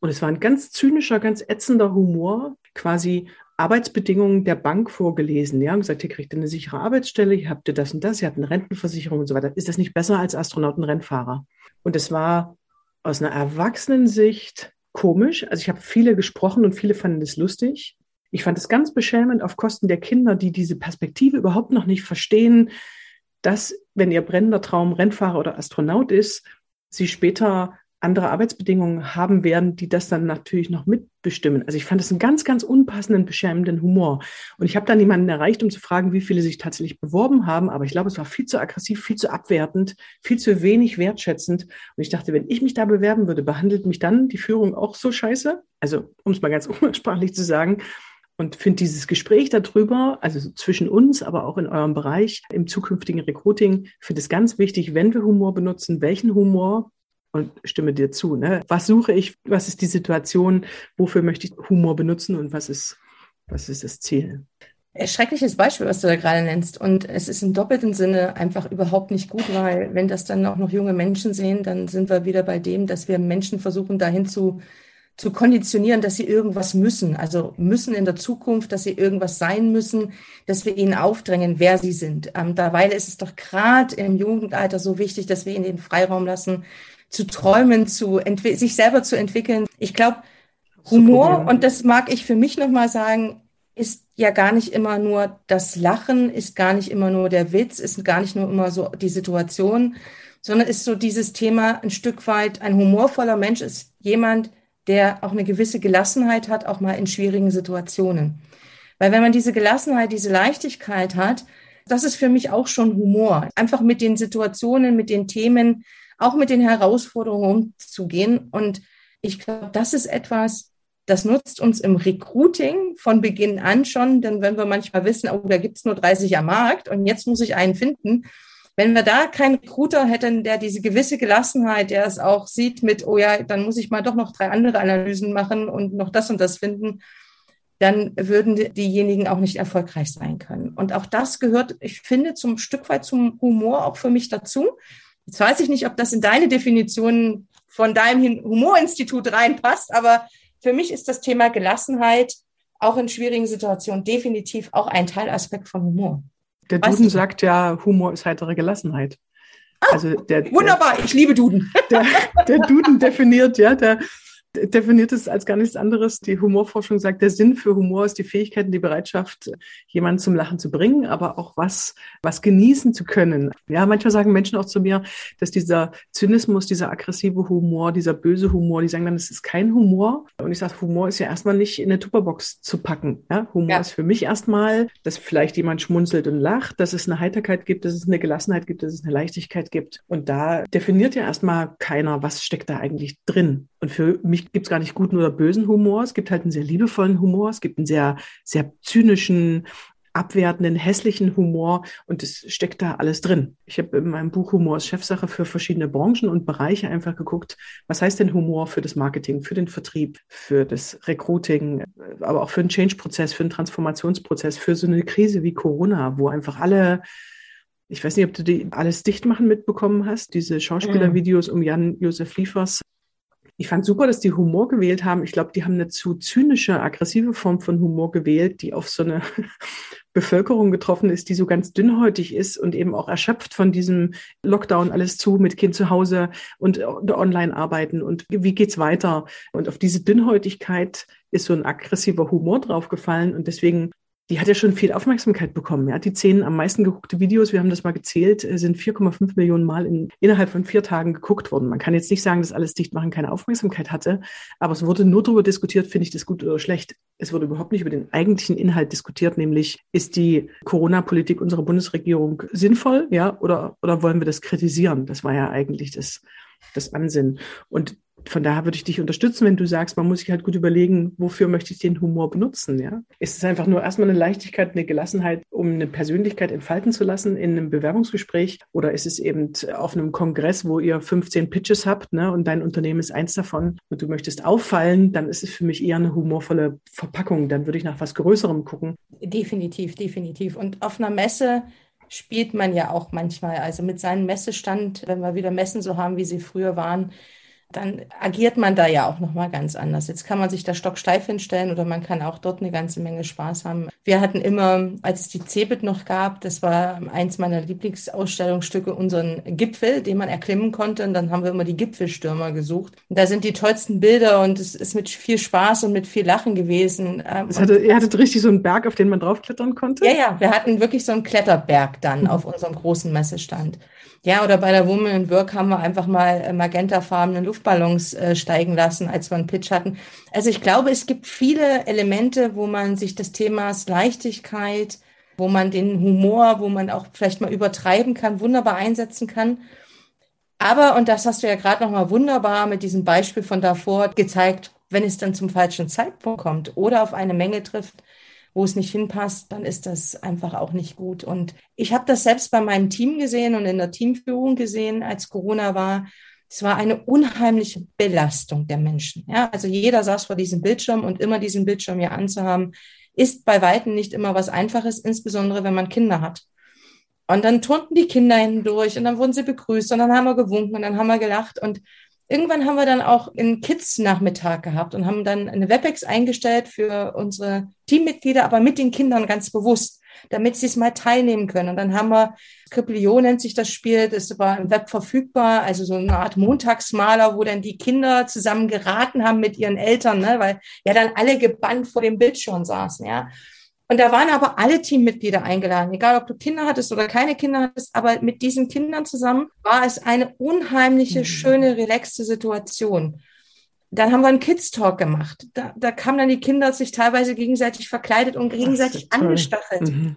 und es war ein ganz zynischer, ganz ätzender Humor, quasi Arbeitsbedingungen der Bank vorgelesen. Ja, und gesagt, ihr kriegt eine sichere Arbeitsstelle, ihr habt das und das, ihr habt eine Rentenversicherung und so weiter. Ist das nicht besser als Astronauten, Rennfahrer? Und es war aus einer Erwachsenensicht komisch. Also ich habe viele gesprochen und viele fanden es lustig. Ich fand es ganz beschämend auf Kosten der Kinder, die diese Perspektive überhaupt noch nicht verstehen, dass, wenn ihr brennender Traum Rennfahrer oder Astronaut ist, sie später andere Arbeitsbedingungen haben werden, die das dann natürlich noch mitbestimmen. Also ich fand das einen ganz, ganz unpassenden, beschämenden Humor. Und ich habe dann jemanden erreicht, um zu fragen, wie viele sich tatsächlich beworben haben. Aber ich glaube, es war viel zu aggressiv, viel zu abwertend, viel zu wenig wertschätzend. Und ich dachte, wenn ich mich da bewerben würde, behandelt mich dann die Führung auch so scheiße? Also, um es mal ganz umgangssprachlich zu sagen, und finde dieses Gespräch darüber, also zwischen uns, aber auch in eurem Bereich im zukünftigen Recruiting, finde es ganz wichtig, wenn wir Humor benutzen, welchen Humor und stimme dir zu. Ne? Was suche ich? Was ist die Situation? Wofür möchte ich Humor benutzen und was ist, was ist das Ziel? Schreckliches Beispiel, was du da gerade nennst. Und es ist im doppelten Sinne einfach überhaupt nicht gut, weil wenn das dann auch noch junge Menschen sehen, dann sind wir wieder bei dem, dass wir Menschen versuchen, dahin zu zu konditionieren, dass sie irgendwas müssen, also müssen in der Zukunft, dass sie irgendwas sein müssen, dass wir ihnen aufdrängen, wer sie sind. Ähm, dabei ist es doch gerade im Jugendalter so wichtig, dass wir ihnen den Freiraum lassen, zu träumen, zu sich selber zu entwickeln. Ich glaube, Humor, und das mag ich für mich nochmal sagen, ist ja gar nicht immer nur das Lachen, ist gar nicht immer nur der Witz, ist gar nicht nur immer so die Situation, sondern ist so dieses Thema ein Stück weit, ein humorvoller Mensch ist jemand, der auch eine gewisse Gelassenheit hat, auch mal in schwierigen Situationen. Weil wenn man diese Gelassenheit, diese Leichtigkeit hat, das ist für mich auch schon Humor. Einfach mit den Situationen, mit den Themen, auch mit den Herausforderungen umzugehen. Und ich glaube, das ist etwas, das nutzt uns im Recruiting von Beginn an schon, denn wenn wir manchmal wissen, oh, da gibt's nur 30 am Markt und jetzt muss ich einen finden, wenn wir da keinen Recruiter hätten, der diese gewisse Gelassenheit, der es auch sieht mit, oh ja, dann muss ich mal doch noch drei andere Analysen machen und noch das und das finden, dann würden diejenigen auch nicht erfolgreich sein können. Und auch das gehört, ich finde, zum Stück weit zum Humor auch für mich dazu. Jetzt weiß ich nicht, ob das in deine Definition von deinem Humorinstitut reinpasst, aber für mich ist das Thema Gelassenheit auch in schwierigen Situationen definitiv auch ein Teilaspekt von Humor. Der Duden Was? sagt ja, Humor ist heitere Gelassenheit. Ah, also der, wunderbar, der, ich liebe Duden. Der, der Duden definiert, ja, der, definiert es als gar nichts anderes. Die Humorforschung sagt, der Sinn für Humor ist die Fähigkeit und die Bereitschaft, jemanden zum Lachen zu bringen, aber auch was, was genießen zu können. Ja, manchmal sagen Menschen auch zu mir, dass dieser Zynismus, dieser aggressive Humor, dieser böse Humor, die sagen dann, es ist kein Humor. Und ich sage, Humor ist ja erstmal nicht in eine Tupperbox zu packen. Ja, Humor ja. ist für mich erstmal, dass vielleicht jemand schmunzelt und lacht, dass es eine Heiterkeit gibt, dass es eine Gelassenheit gibt, dass es eine Leichtigkeit gibt. Und da definiert ja erstmal keiner, was steckt da eigentlich drin. Und für mich gibt es gar nicht guten oder bösen Humor. Es gibt halt einen sehr liebevollen Humor. Es gibt einen sehr, sehr zynischen, abwertenden, hässlichen Humor und es steckt da alles drin. Ich habe in meinem Buch Humor ist Chefsache für verschiedene Branchen und Bereiche einfach geguckt, was heißt denn Humor für das Marketing, für den Vertrieb, für das Recruiting, aber auch für den Change-Prozess, für den Transformationsprozess, für so eine Krise wie Corona, wo einfach alle ich weiß nicht, ob du die alles dicht machen mitbekommen hast, diese Schauspielervideos um Jan Josef Liefers, ich fand super, dass die Humor gewählt haben. Ich glaube, die haben eine zu zynische, aggressive Form von Humor gewählt, die auf so eine Bevölkerung getroffen ist, die so ganz dünnhäutig ist und eben auch erschöpft von diesem Lockdown alles zu mit Kind zu Hause und, und online arbeiten und wie geht's weiter? Und auf diese Dünnhäutigkeit ist so ein aggressiver Humor draufgefallen und deswegen die hat ja schon viel Aufmerksamkeit bekommen. Ja, die zehn am meisten geguckte Videos, wir haben das mal gezählt, äh, sind 4,5 Millionen Mal in, innerhalb von vier Tagen geguckt worden. Man kann jetzt nicht sagen, dass alles Dichtmachen keine Aufmerksamkeit hatte, aber es wurde nur darüber diskutiert, finde ich das gut oder schlecht. Es wurde überhaupt nicht über den eigentlichen Inhalt diskutiert, nämlich ist die Corona-Politik unserer Bundesregierung sinnvoll, ja, oder, oder wollen wir das kritisieren? Das war ja eigentlich das, das Ansinnen. Und von daher würde ich dich unterstützen, wenn du sagst, man muss sich halt gut überlegen, wofür möchte ich den Humor benutzen, ja? Ist es einfach nur erstmal eine Leichtigkeit, eine Gelassenheit, um eine Persönlichkeit entfalten zu lassen in einem Bewerbungsgespräch? Oder ist es eben auf einem Kongress, wo ihr 15 Pitches habt, ne, und dein Unternehmen ist eins davon und du möchtest auffallen, dann ist es für mich eher eine humorvolle Verpackung. Dann würde ich nach was Größerem gucken. Definitiv, definitiv. Und auf einer Messe spielt man ja auch manchmal, also mit seinem Messestand, wenn wir wieder Messen so haben, wie sie früher waren, dann agiert man da ja auch nochmal ganz anders. Jetzt kann man sich da stocksteif hinstellen oder man kann auch dort eine ganze Menge Spaß haben. Wir hatten immer, als es die Cebit noch gab, das war eins meiner Lieblingsausstellungsstücke, unseren Gipfel, den man erklimmen konnte. Und dann haben wir immer die Gipfelstürmer gesucht. Und da sind die tollsten Bilder und es ist mit viel Spaß und mit viel Lachen gewesen. Ähm, hatte, ihr hattet richtig so einen Berg, auf den man draufklettern konnte? Ja, ja, wir hatten wirklich so einen Kletterberg dann mhm. auf unserem großen Messestand. Ja, oder bei der Woman in Work haben wir einfach mal magentafarbenen Luft Luftballons äh, steigen lassen, als wir einen Pitch hatten. Also ich glaube, es gibt viele Elemente, wo man sich des Themas Leichtigkeit, wo man den Humor, wo man auch vielleicht mal übertreiben kann, wunderbar einsetzen kann. Aber, und das hast du ja gerade noch mal wunderbar mit diesem Beispiel von davor gezeigt, wenn es dann zum falschen Zeitpunkt kommt oder auf eine Menge trifft, wo es nicht hinpasst, dann ist das einfach auch nicht gut. Und ich habe das selbst bei meinem Team gesehen und in der Teamführung gesehen, als Corona war. Es war eine unheimliche Belastung der Menschen. Ja, also jeder saß vor diesem Bildschirm und immer diesen Bildschirm hier anzuhaben, ist bei Weitem nicht immer was Einfaches, insbesondere wenn man Kinder hat. Und dann turnten die Kinder hindurch und dann wurden sie begrüßt und dann haben wir gewunken und dann haben wir gelacht und irgendwann haben wir dann auch einen Kids-Nachmittag gehabt und haben dann eine WebEx eingestellt für unsere Teammitglieder, aber mit den Kindern ganz bewusst, damit sie es mal teilnehmen können. Und dann haben wir, Krippelio nennt sich das Spiel, das war im Web verfügbar, also so eine Art Montagsmaler, wo dann die Kinder zusammen geraten haben mit ihren Eltern, ne, weil ja dann alle gebannt vor dem Bildschirm saßen, ja. Und da waren aber alle Teammitglieder eingeladen, egal ob du Kinder hattest oder keine Kinder hattest, aber mit diesen Kindern zusammen war es eine unheimliche, mhm. schöne, relaxte Situation. Dann haben wir einen Kids Talk gemacht. Da, da kamen dann die Kinder sich teilweise gegenseitig verkleidet und gegenseitig angestachelt. Mhm.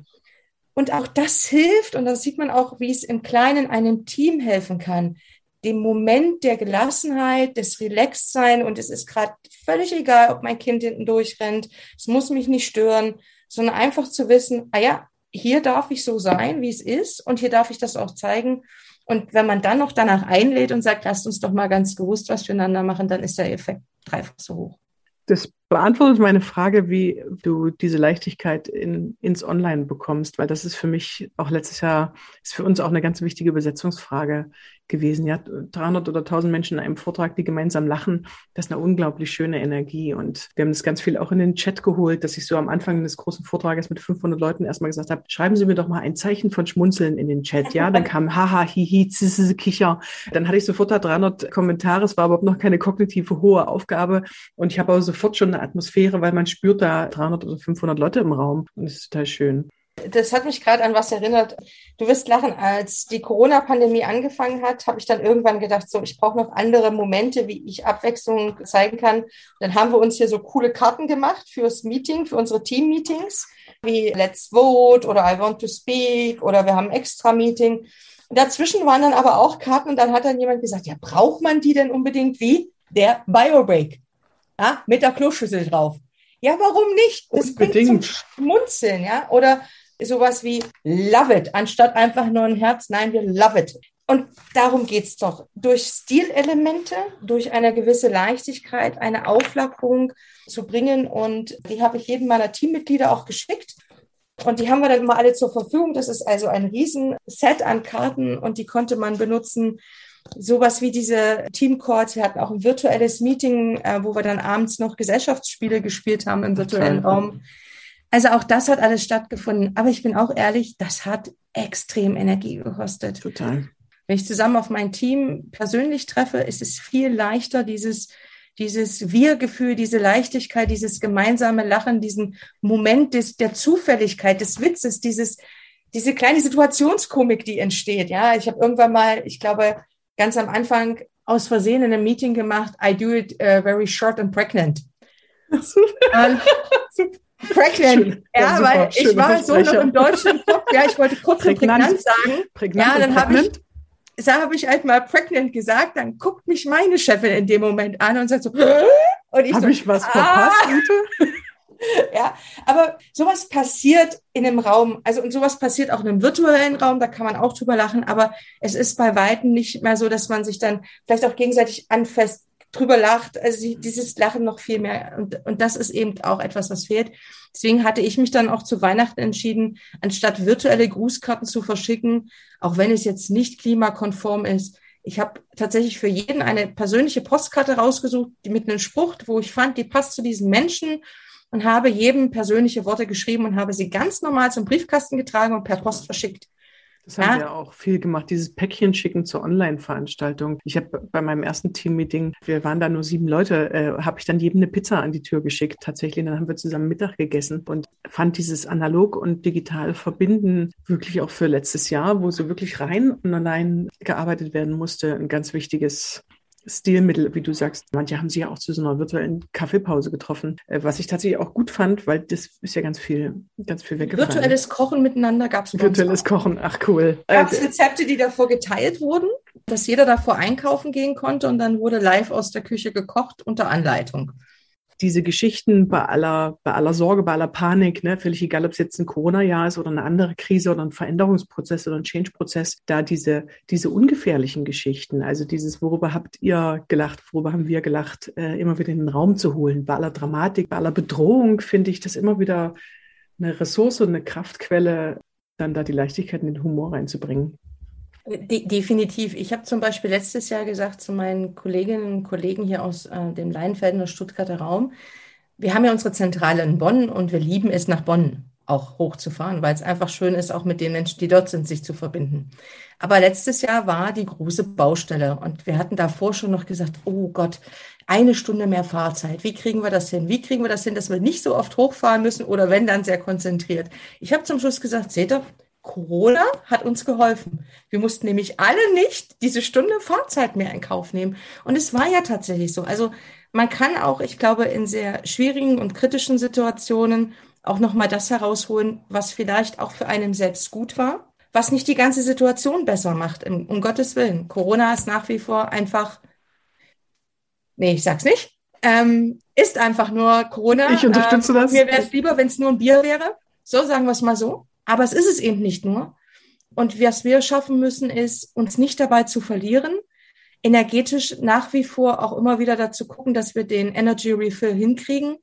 Und auch das hilft, und da sieht man auch, wie es im Kleinen einem Team helfen kann. Dem Moment der Gelassenheit, des Relaxedsein und es ist gerade völlig egal, ob mein Kind hinten durchrennt. Es muss mich nicht stören sondern einfach zu wissen, ah ja, hier darf ich so sein, wie es ist und hier darf ich das auch zeigen. Und wenn man dann noch danach einlädt und sagt, lasst uns doch mal ganz gewusst was füreinander machen, dann ist der Effekt dreifach so hoch. Das beantwortet meine Frage, wie du diese Leichtigkeit in, ins Online bekommst, weil das ist für mich auch letztes Jahr, ist für uns auch eine ganz wichtige Übersetzungsfrage gewesen. Ja, 300 oder 1000 Menschen in einem Vortrag, die gemeinsam lachen, das ist eine unglaublich schöne Energie. Und wir haben das ganz viel auch in den Chat geholt, dass ich so am Anfang des großen Vortrages mit 500 Leuten erstmal gesagt habe, schreiben Sie mir doch mal ein Zeichen von Schmunzeln in den Chat. Ja, dann kam haha, hihi, zisse, kicher. Dann hatte ich sofort da 300 Kommentare. Es war überhaupt noch keine kognitive hohe Aufgabe. Und ich habe aber sofort schon Atmosphäre, weil man spürt da 300 oder 500 Leute im Raum. Und das ist total schön. Das hat mich gerade an was erinnert. Du wirst lachen, als die Corona-Pandemie angefangen hat, habe ich dann irgendwann gedacht, so, ich brauche noch andere Momente, wie ich Abwechslung zeigen kann. Dann haben wir uns hier so coole Karten gemacht fürs Meeting, für unsere Team-Meetings, wie Let's Vote oder I Want to Speak oder wir haben ein Extra-Meeting. Dazwischen waren dann aber auch Karten und dann hat dann jemand gesagt, ja, braucht man die denn unbedingt wie? Der Biobreak. Ja, mit der Kloschüssel drauf. Ja, warum nicht? Das Unbedingt. zum Schmunzeln, ja? Oder sowas wie love it, anstatt einfach nur ein Herz. Nein, wir love it. Und darum geht's doch. Durch Stilelemente, durch eine gewisse Leichtigkeit, eine Auflockerung zu bringen. Und die habe ich jedem meiner Teammitglieder auch geschickt. Und die haben wir dann immer alle zur Verfügung. Das ist also ein Riesenset an Karten und die konnte man benutzen. Sowas wie diese Teamcourts. Wir hatten auch ein virtuelles Meeting, äh, wo wir dann abends noch Gesellschaftsspiele gespielt haben im virtuellen Raum. Also auch das hat alles stattgefunden. Aber ich bin auch ehrlich, das hat extrem Energie gekostet. Total. Wenn ich zusammen auf mein Team persönlich treffe, ist es viel leichter, dieses, dieses Wir-Gefühl, diese Leichtigkeit, dieses gemeinsame Lachen, diesen Moment des, der Zufälligkeit, des Witzes, dieses, diese kleine Situationskomik, die entsteht. Ja, ich habe irgendwann mal, ich glaube, ganz am Anfang aus Versehen in einem Meeting gemacht, I do it uh, very short and pregnant. und, Pregnant. Ja, ja weil ich war so noch im deutschen Kopf. Ja, ich wollte kurz und prägnant sagen. Prägnant ja, dann habe ich, da habe ich halt mal pregnant gesagt. Dann guckt mich meine Chefin in dem Moment an und sagt so, und ich habe so, ich was verpasst, ah. ja, aber sowas passiert in einem Raum, also und sowas passiert auch in einem virtuellen Raum, da kann man auch drüber lachen, aber es ist bei Weitem nicht mehr so, dass man sich dann vielleicht auch gegenseitig anfasst, drüber lacht, also dieses Lachen noch viel mehr. Und, und das ist eben auch etwas, was fehlt. Deswegen hatte ich mich dann auch zu Weihnachten entschieden, anstatt virtuelle Grußkarten zu verschicken, auch wenn es jetzt nicht klimakonform ist. Ich habe tatsächlich für jeden eine persönliche Postkarte rausgesucht, die mit einem Spruch, wo ich fand, die passt zu diesen Menschen und habe jedem persönliche Worte geschrieben und habe sie ganz normal zum Briefkasten getragen und per Post verschickt. Das haben ja. wir auch viel gemacht, dieses Päckchen schicken zur Online-Veranstaltung. Ich habe bei meinem ersten Team-Meeting, wir waren da nur sieben Leute, äh, habe ich dann jedem eine Pizza an die Tür geschickt. Tatsächlich, dann haben wir zusammen Mittag gegessen und fand dieses analog und digital verbinden wirklich auch für letztes Jahr, wo so wirklich rein und allein gearbeitet werden musste, ein ganz wichtiges Stilmittel, wie du sagst. Manche haben sich ja auch zu so einer virtuellen Kaffeepause getroffen, äh, was ich tatsächlich auch gut fand, weil das ist ja ganz viel, ganz viel weggefallen. Virtuelles Kochen miteinander gab es Virtuelles Kochen, ach cool. Gab es äh, Rezepte, die davor geteilt wurden, dass jeder davor einkaufen gehen konnte und dann wurde live aus der Küche gekocht unter Anleitung diese Geschichten bei aller, bei aller Sorge, bei aller Panik, ne, völlig egal, ob es jetzt ein Corona-Jahr ist oder eine andere Krise oder ein Veränderungsprozess oder ein Change-Prozess, da diese, diese ungefährlichen Geschichten, also dieses, worüber habt ihr gelacht, worüber haben wir gelacht, äh, immer wieder in den Raum zu holen. Bei aller Dramatik, bei aller Bedrohung finde ich das immer wieder eine Ressource und eine Kraftquelle, dann da die Leichtigkeit in den Humor reinzubringen. De definitiv. Ich habe zum Beispiel letztes Jahr gesagt zu meinen Kolleginnen und Kollegen hier aus äh, dem Leinfelden und Stuttgarter Raum, wir haben ja unsere Zentrale in Bonn und wir lieben es, nach Bonn auch hochzufahren, weil es einfach schön ist, auch mit den Menschen, die dort sind, sich zu verbinden. Aber letztes Jahr war die große Baustelle und wir hatten davor schon noch gesagt, oh Gott, eine Stunde mehr Fahrzeit. Wie kriegen wir das hin? Wie kriegen wir das hin, dass wir nicht so oft hochfahren müssen oder wenn dann sehr konzentriert? Ich habe zum Schluss gesagt, seht ihr, Corona hat uns geholfen. Wir mussten nämlich alle nicht diese Stunde Fahrzeit mehr in Kauf nehmen. Und es war ja tatsächlich so. Also man kann auch, ich glaube, in sehr schwierigen und kritischen Situationen auch nochmal das herausholen, was vielleicht auch für einen selbst gut war, was nicht die ganze Situation besser macht, um Gottes Willen. Corona ist nach wie vor einfach, nee, ich sag's nicht, ähm, ist einfach nur Corona. Ich unterstütze ähm, das. Mir wäre es lieber, wenn es nur ein Bier wäre. So, sagen wir es mal so. Aber es ist es eben nicht nur. Und was wir schaffen müssen, ist, uns nicht dabei zu verlieren, energetisch nach wie vor auch immer wieder dazu gucken, dass wir den Energy Refill hinkriegen,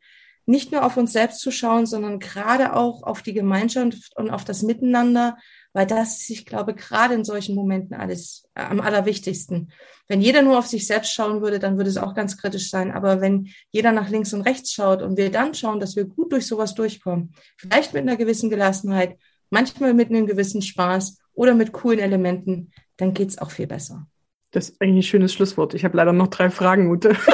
nicht nur auf uns selbst zu schauen, sondern gerade auch auf die Gemeinschaft und auf das Miteinander, weil das ist, ich glaube, gerade in solchen Momenten alles äh, am allerwichtigsten. Wenn jeder nur auf sich selbst schauen würde, dann würde es auch ganz kritisch sein. Aber wenn jeder nach links und rechts schaut und wir dann schauen, dass wir gut durch sowas durchkommen, vielleicht mit einer gewissen Gelassenheit, manchmal mit einem gewissen Spaß oder mit coolen Elementen, dann geht es auch viel besser. Das ist eigentlich ein schönes Schlusswort. Ich habe leider noch drei Fragen, Ute.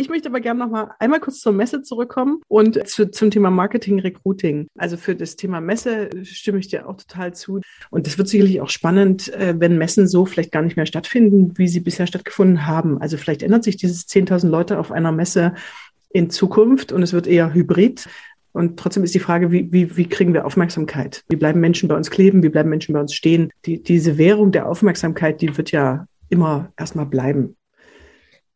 Ich möchte aber gerne noch mal einmal kurz zur Messe zurückkommen und zu, zum Thema Marketing, Recruiting. Also für das Thema Messe stimme ich dir auch total zu. Und das wird sicherlich auch spannend, äh, wenn Messen so vielleicht gar nicht mehr stattfinden, wie sie bisher stattgefunden haben. Also vielleicht ändert sich dieses 10.000 Leute auf einer Messe in Zukunft und es wird eher hybrid. Und trotzdem ist die Frage, wie, wie, wie kriegen wir Aufmerksamkeit? Wie bleiben Menschen bei uns kleben? Wie bleiben Menschen bei uns stehen? Die, diese Währung der Aufmerksamkeit, die wird ja immer erstmal bleiben.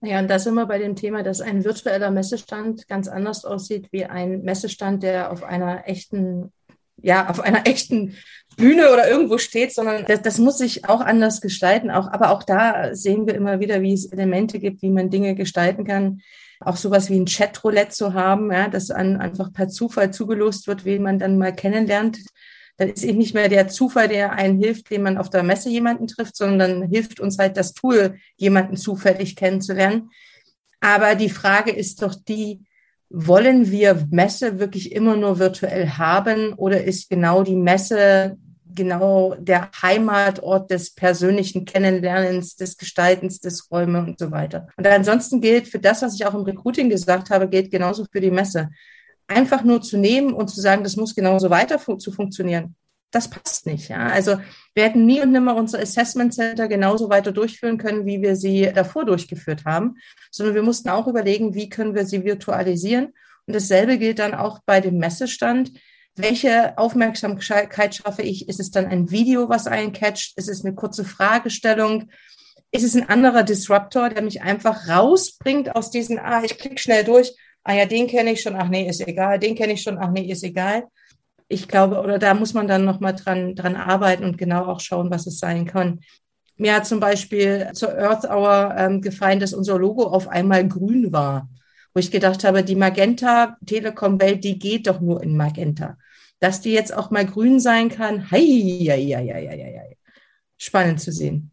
Ja, und da sind wir bei dem Thema, dass ein virtueller Messestand ganz anders aussieht wie ein Messestand, der auf einer echten, ja, auf einer echten Bühne oder irgendwo steht, sondern das, das muss sich auch anders gestalten. Auch, aber auch da sehen wir immer wieder, wie es Elemente gibt, wie man Dinge gestalten kann. Auch sowas wie ein Chatroulette zu haben, ja, das an, einfach per Zufall zugelost wird, wen man dann mal kennenlernt dann ist eben nicht mehr der Zufall, der einen hilft, den man auf der Messe jemanden trifft, sondern hilft uns halt das Tool, jemanden zufällig kennenzulernen. Aber die Frage ist doch die, wollen wir Messe wirklich immer nur virtuell haben oder ist genau die Messe genau der Heimatort des persönlichen Kennenlernens, des Gestaltens des Räume und so weiter. Und ansonsten gilt für das, was ich auch im Recruiting gesagt habe, gilt genauso für die Messe einfach nur zu nehmen und zu sagen, das muss genauso weiter fu zu funktionieren, das passt nicht. Ja? Also wir hätten nie und nimmer unsere Assessment Center genauso weiter durchführen können, wie wir sie davor durchgeführt haben, sondern wir mussten auch überlegen, wie können wir sie virtualisieren. Und dasselbe gilt dann auch bei dem Messestand. Welche Aufmerksamkeit schaffe ich? Ist es dann ein Video, was einen catcht? Ist es eine kurze Fragestellung? Ist es ein anderer Disruptor, der mich einfach rausbringt aus diesen, ah, ich klicke schnell durch, ah ja, den kenne ich schon, ach nee, ist egal, den kenne ich schon, ach nee, ist egal. Ich glaube, oder da muss man dann nochmal dran, dran arbeiten und genau auch schauen, was es sein kann. Mir hat zum Beispiel zur Earth Hour ähm, gefallen, dass unser Logo auf einmal grün war, wo ich gedacht habe, die Magenta Telekom Welt, die geht doch nur in Magenta. Dass die jetzt auch mal grün sein kann, hei, hei, hei, hei, spannend zu sehen.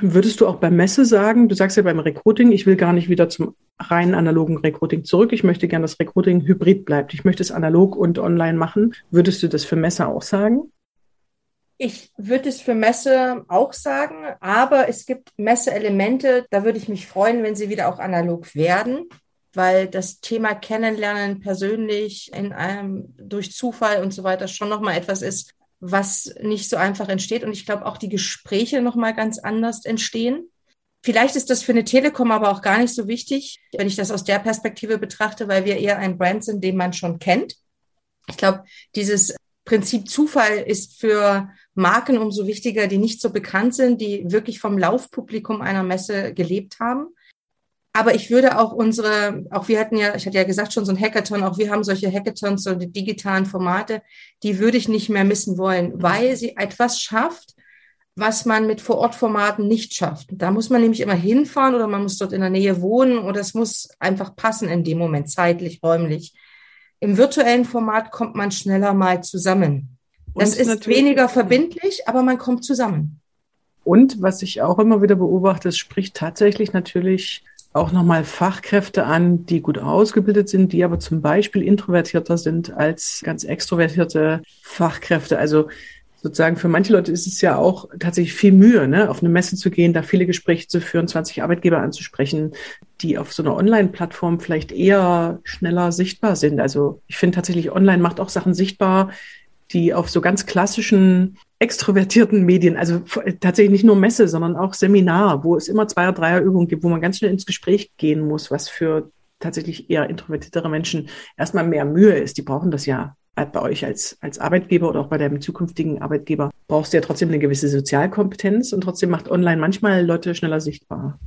Würdest du auch beim Messe sagen, du sagst ja beim Recruiting, ich will gar nicht wieder zum rein analogen Recruiting zurück. Ich möchte gerne, dass Recruiting hybrid bleibt. Ich möchte es analog und online machen. Würdest du das für Messe auch sagen? Ich würde es für Messe auch sagen, aber es gibt Messeelemente, da würde ich mich freuen, wenn sie wieder auch analog werden, weil das Thema Kennenlernen persönlich in einem durch Zufall und so weiter schon nochmal etwas ist, was nicht so einfach entsteht. Und ich glaube auch die Gespräche nochmal ganz anders entstehen. Vielleicht ist das für eine Telekom aber auch gar nicht so wichtig, wenn ich das aus der Perspektive betrachte, weil wir eher ein Brand sind, den man schon kennt. Ich glaube, dieses Prinzip Zufall ist für Marken umso wichtiger, die nicht so bekannt sind, die wirklich vom Laufpublikum einer Messe gelebt haben. Aber ich würde auch unsere, auch wir hatten ja, ich hatte ja gesagt schon so ein Hackathon, auch wir haben solche Hackathons, so die digitalen Formate, die würde ich nicht mehr missen wollen, weil sie etwas schafft, was man mit Vorortformaten nicht schafft. Da muss man nämlich immer hinfahren oder man muss dort in der Nähe wohnen oder es muss einfach passen in dem Moment, zeitlich, räumlich. Im virtuellen Format kommt man schneller mal zusammen. Das ist weniger verbindlich, aber man kommt zusammen. Und was ich auch immer wieder beobachte, es spricht tatsächlich natürlich auch nochmal Fachkräfte an, die gut ausgebildet sind, die aber zum Beispiel introvertierter sind als ganz extrovertierte Fachkräfte. Also sozusagen für manche Leute ist es ja auch tatsächlich viel Mühe, ne, auf eine Messe zu gehen, da viele Gespräche zu führen, 20 Arbeitgeber anzusprechen, die auf so einer Online-Plattform vielleicht eher schneller sichtbar sind. Also ich finde tatsächlich, online macht auch Sachen sichtbar, die auf so ganz klassischen extrovertierten Medien, also tatsächlich nicht nur Messe, sondern auch Seminar, wo es immer Zweier-, Dreier-Übungen gibt, wo man ganz schnell ins Gespräch gehen muss, was für tatsächlich eher introvertiertere Menschen erstmal mehr Mühe ist. Die brauchen das ja bei euch als, als Arbeitgeber oder auch bei deinem zukünftigen Arbeitgeber. Brauchst du ja trotzdem eine gewisse Sozialkompetenz und trotzdem macht online manchmal Leute schneller sichtbar.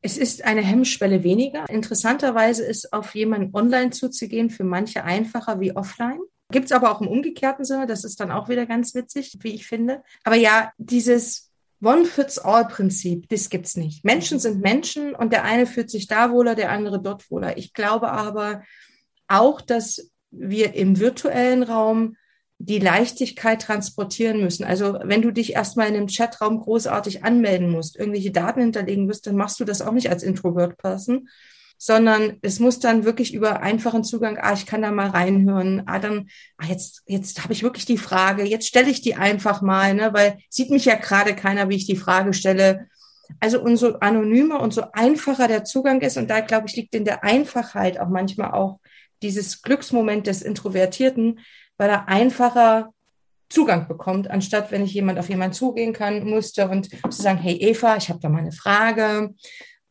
Es ist eine Hemmschwelle weniger. Interessanterweise ist auf jemanden online zuzugehen für manche einfacher wie offline. Gibt es aber auch im umgekehrten Sinne, das ist dann auch wieder ganz witzig, wie ich finde. Aber ja, dieses One-Fits-All-Prinzip, das gibt's nicht. Menschen sind Menschen und der eine fühlt sich da wohler, der andere dort wohler. Ich glaube aber auch, dass wir im virtuellen Raum die Leichtigkeit transportieren müssen. Also wenn du dich erstmal in einem Chatraum großartig anmelden musst, irgendwelche Daten hinterlegen musst, dann machst du das auch nicht als Introvert-Person, sondern es muss dann wirklich über einfachen Zugang, ah, ich kann da mal reinhören, ah, dann, ah, jetzt, jetzt habe ich wirklich die Frage, jetzt stelle ich die einfach mal, ne, weil sieht mich ja gerade keiner, wie ich die Frage stelle. Also umso anonymer und so einfacher der Zugang ist, und da glaube ich, liegt in der Einfachheit auch manchmal auch dieses Glücksmoment des Introvertierten, weil er einfacher Zugang bekommt, anstatt wenn ich jemand auf jemanden zugehen kann, musste und zu sagen, hey Eva, ich habe da mal eine Frage.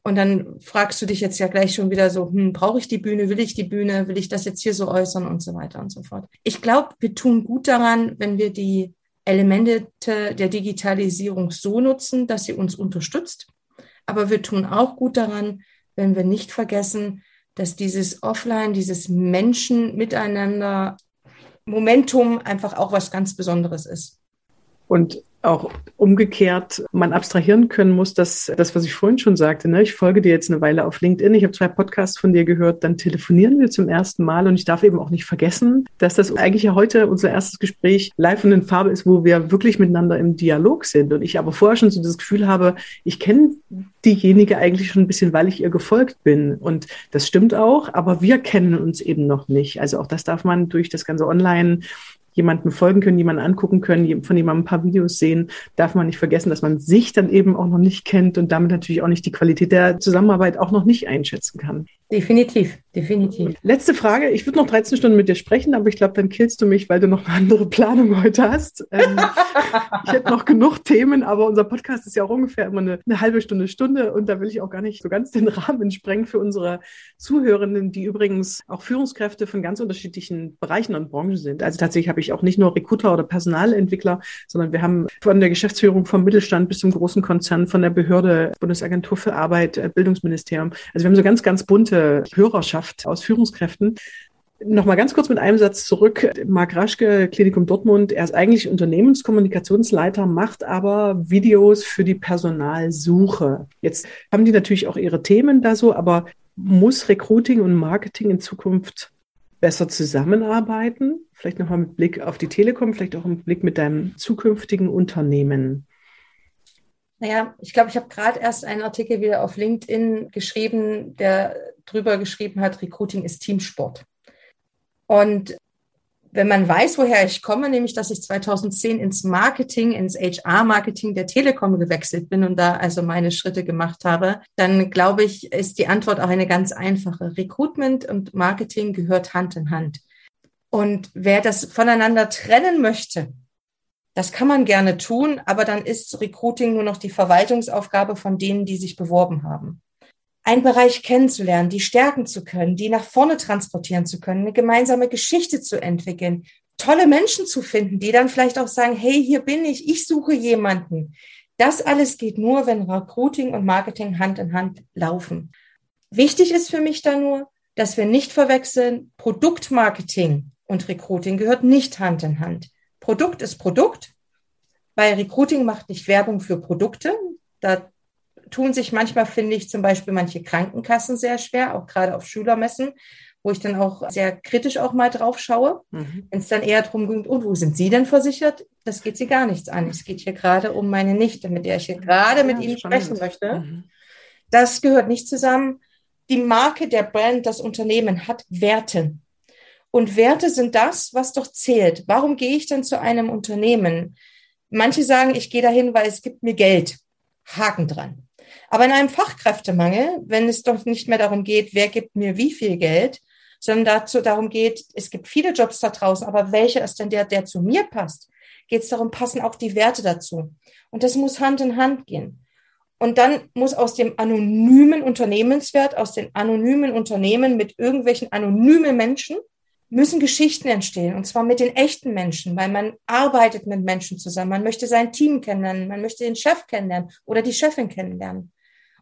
Und dann fragst du dich jetzt ja gleich schon wieder so, hm, brauche ich die Bühne, will ich die Bühne, will ich das jetzt hier so äußern und so weiter und so fort. Ich glaube, wir tun gut daran, wenn wir die Elemente der Digitalisierung so nutzen, dass sie uns unterstützt. Aber wir tun auch gut daran, wenn wir nicht vergessen, dass dieses Offline, dieses Menschen miteinander Momentum einfach auch was ganz Besonderes ist. Und auch umgekehrt man abstrahieren können muss, dass das, was ich vorhin schon sagte, ne, ich folge dir jetzt eine Weile auf LinkedIn, ich habe zwei Podcasts von dir gehört, dann telefonieren wir zum ersten Mal und ich darf eben auch nicht vergessen, dass das eigentlich ja heute unser erstes Gespräch live und in Farbe ist, wo wir wirklich miteinander im Dialog sind und ich aber vorher schon so das Gefühl habe, ich kenne diejenige eigentlich schon ein bisschen, weil ich ihr gefolgt bin und das stimmt auch, aber wir kennen uns eben noch nicht. Also auch das darf man durch das ganze Online jemanden folgen können, jemanden angucken können, von jemandem ein paar Videos sehen, darf man nicht vergessen, dass man sich dann eben auch noch nicht kennt und damit natürlich auch nicht die Qualität der Zusammenarbeit auch noch nicht einschätzen kann. Definitiv, definitiv. Letzte Frage. Ich würde noch 13 Stunden mit dir sprechen, aber ich glaube, dann killst du mich, weil du noch eine andere Planung heute hast. Ähm, ich hätte noch genug Themen, aber unser Podcast ist ja auch ungefähr immer eine, eine, halbe Stunde, Stunde und da will ich auch gar nicht so ganz den Rahmen sprengen für unsere Zuhörenden, die übrigens auch Führungskräfte von ganz unterschiedlichen Bereichen und Branchen sind. Also tatsächlich habe ich auch nicht nur Recruiter oder Personalentwickler, sondern wir haben von der Geschäftsführung vom Mittelstand bis zum großen Konzern, von der Behörde, Bundesagentur für Arbeit, äh, Bildungsministerium. Also wir haben so ganz, ganz bunte Hörerschaft aus Führungskräften. Nochmal ganz kurz mit einem Satz zurück. Marc Raschke, Klinikum Dortmund, er ist eigentlich Unternehmenskommunikationsleiter, macht aber Videos für die Personalsuche. Jetzt haben die natürlich auch ihre Themen da so, aber muss Recruiting und Marketing in Zukunft besser zusammenarbeiten? Vielleicht nochmal mit Blick auf die Telekom, vielleicht auch mit Blick mit deinem zukünftigen Unternehmen. Naja, ich glaube, ich habe gerade erst einen Artikel wieder auf LinkedIn geschrieben, der drüber geschrieben hat, Recruiting ist Teamsport. Und wenn man weiß, woher ich komme, nämlich dass ich 2010 ins Marketing, ins HR-Marketing der Telekom gewechselt bin und da also meine Schritte gemacht habe, dann glaube ich, ist die Antwort auch eine ganz einfache. Recruitment und Marketing gehört Hand in Hand. Und wer das voneinander trennen möchte, Das kann man gerne tun, aber dann ist Recruiting nur noch die Verwaltungsaufgabe von denen, die sich beworben haben. Einen Bereich kennenzulernen, die stärken zu können, die nach vorne transportieren zu können, eine gemeinsame Geschichte zu entwickeln, tolle Menschen zu finden, die dann vielleicht auch sagen, hey, hier bin ich, ich suche jemanden. Das alles geht nur, wenn Recruiting und Marketing Hand in Hand laufen. Wichtig ist für mich da nur, dass wir nicht verwechseln, Produktmarketing und Recruiting gehört nicht Hand in Hand. Produkt ist Produkt. Bei Recruiting macht nicht Werbung für Produkte. Da tun sich manchmal, finde ich, zum Beispiel manche Krankenkassen sehr schwer, auch gerade auf Schülermessen, wo ich dann auch sehr kritisch auch mal drauf schaue. Mhm. Wenn es dann eher darum geht, und wo sind Sie denn versichert? Das geht Sie gar nichts an. Es geht hier gerade um meine Nichte, mit der ich hier gerade ja, mit Ihnen spannend. sprechen möchte. Mhm. Das gehört nicht zusammen. Die Marke, der Brand, das Unternehmen hat Werte. Und Werte sind das, was doch zählt. Warum gehe ich denn zu einem Unternehmen? Manche sagen, ich gehe dahin, weil es gibt mir Geld. Haken dran. Aber in einem Fachkräftemangel, wenn es doch nicht mehr darum geht, wer gibt mir wie viel Geld, sondern dazu darum geht, es gibt viele Jobs da draußen, aber welcher ist denn der, der zu mir passt? Geht es darum, passen auch die Werte dazu? Und das muss Hand in Hand gehen. Und dann muss aus dem anonymen Unternehmenswert, aus den anonymen Unternehmen mit irgendwelchen anonymen Menschen, müssen Geschichten entstehen, und zwar mit den echten Menschen, weil man arbeitet mit Menschen zusammen. Man möchte sein Team kennenlernen, man möchte den Chef kennenlernen oder die Chefin kennenlernen.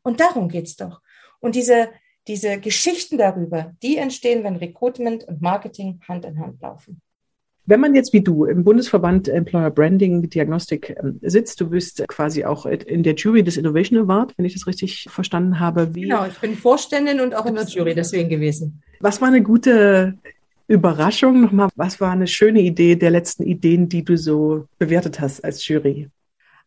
Und darum geht's doch. Und diese, diese Geschichten darüber, die entstehen, wenn Recruitment und Marketing Hand in Hand laufen. Wenn man jetzt wie du im Bundesverband Employer Branding Diagnostik ähm, sitzt, du bist quasi auch in der Jury des Innovation Award, wenn ich das richtig verstanden habe. Wie genau, ich bin Vorständin und auch in der Jury deswegen gewesen. Was war eine gute Überraschung nochmal, was war eine schöne Idee der letzten Ideen, die du so bewertet hast als Jury?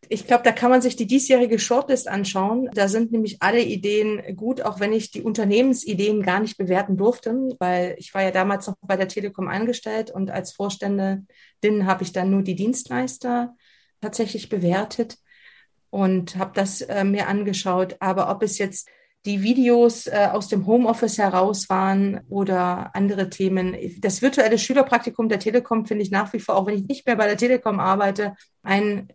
Ich glaube, da kann man sich die diesjährige Shortlist anschauen. Da sind nämlich alle Ideen gut, auch wenn ich die Unternehmensideen gar nicht bewerten durfte, weil ich war ja damals noch bei der Telekom angestellt und als Vorständin habe ich dann nur die Dienstleister tatsächlich bewertet und habe das äh, mir angeschaut. Aber ob es jetzt die Videos äh, aus dem Homeoffice heraus waren oder andere Themen. Das virtuelle Schülerpraktikum der Telekom finde ich nach wie vor, auch wenn ich nicht mehr bei der Telekom arbeite, ein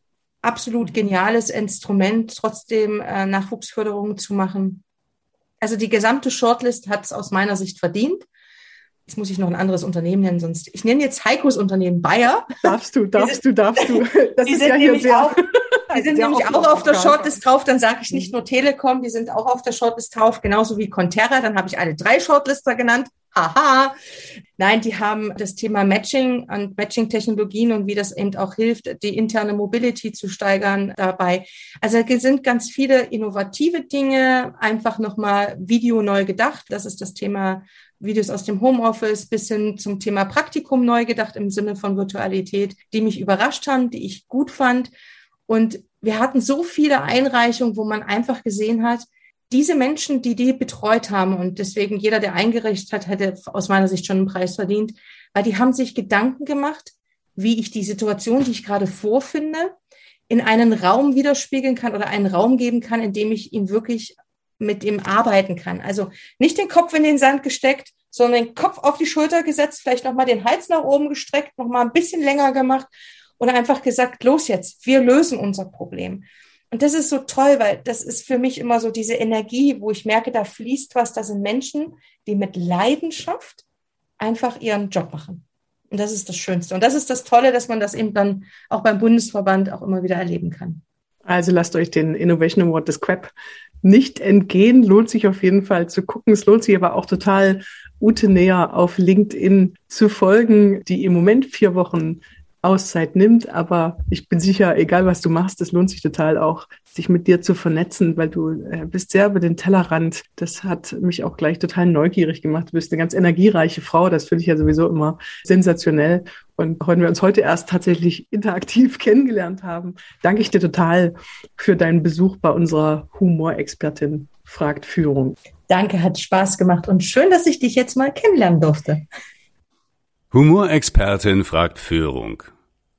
absolut geniales Instrument, trotzdem äh, Nachwuchsförderung zu machen. Also die gesamte Shortlist hat es aus meiner Sicht verdient. Jetzt muss ich noch ein anderes Unternehmen nennen, sonst. Ich nenne jetzt Heikos Unternehmen Bayer. Darfst du, darfst du, darfst du. Das ist ja hier sehr. Auch, die sind nämlich auch auf der Shortlist drauf. Dann sage ich nicht nur Telekom, die sind auch auf der Shortlist drauf, genauso wie Conterra. Dann habe ich alle drei Shortlister genannt. Haha. Nein, die haben das Thema Matching und Matching-Technologien und wie das eben auch hilft, die interne Mobility zu steigern dabei. Also es sind ganz viele innovative Dinge, einfach nochmal Video neu gedacht. Das ist das Thema Videos aus dem Homeoffice bis hin zum Thema Praktikum neu gedacht im Sinne von Virtualität, die mich überrascht haben, die ich gut fand. Und wir hatten so viele Einreichungen, wo man einfach gesehen hat, diese Menschen, die die betreut haben und deswegen jeder, der eingereicht hat, hätte aus meiner Sicht schon einen Preis verdient, weil die haben sich Gedanken gemacht, wie ich die Situation, die ich gerade vorfinde, in einen Raum widerspiegeln kann oder einen Raum geben kann, in dem ich ihn wirklich mit ihm arbeiten kann. Also nicht den Kopf in den Sand gesteckt, sondern den Kopf auf die Schulter gesetzt, vielleicht nochmal den Hals nach oben gestreckt, nochmal ein bisschen länger gemacht und einfach gesagt, los jetzt, wir lösen unser Problem. Und das ist so toll, weil das ist für mich immer so diese Energie, wo ich merke, da fließt was, da sind Menschen, die mit Leidenschaft einfach ihren Job machen. Und das ist das Schönste. Und das ist das Tolle, dass man das eben dann auch beim Bundesverband auch immer wieder erleben kann. Also lasst euch den Innovation Award des Queb nicht entgehen. Lohnt sich auf jeden Fall zu gucken. Es lohnt sich aber auch total, Ute näher auf LinkedIn zu folgen, die im Moment vier Wochen Auszeit nimmt. Aber ich bin sicher, egal was du machst, es lohnt sich total auch, sich mit dir zu vernetzen, weil du äh, bist sehr über den Tellerrand. Das hat mich auch gleich total neugierig gemacht. Du bist eine ganz energiereiche Frau. Das finde ich ja sowieso immer sensationell. Und wenn wir uns heute erst tatsächlich interaktiv kennengelernt haben, danke ich dir total für deinen Besuch bei unserer Humorexpertin fragt Führung. Danke, hat Spaß gemacht und schön, dass ich dich jetzt mal kennenlernen durfte. Humorexpertin fragt Führung.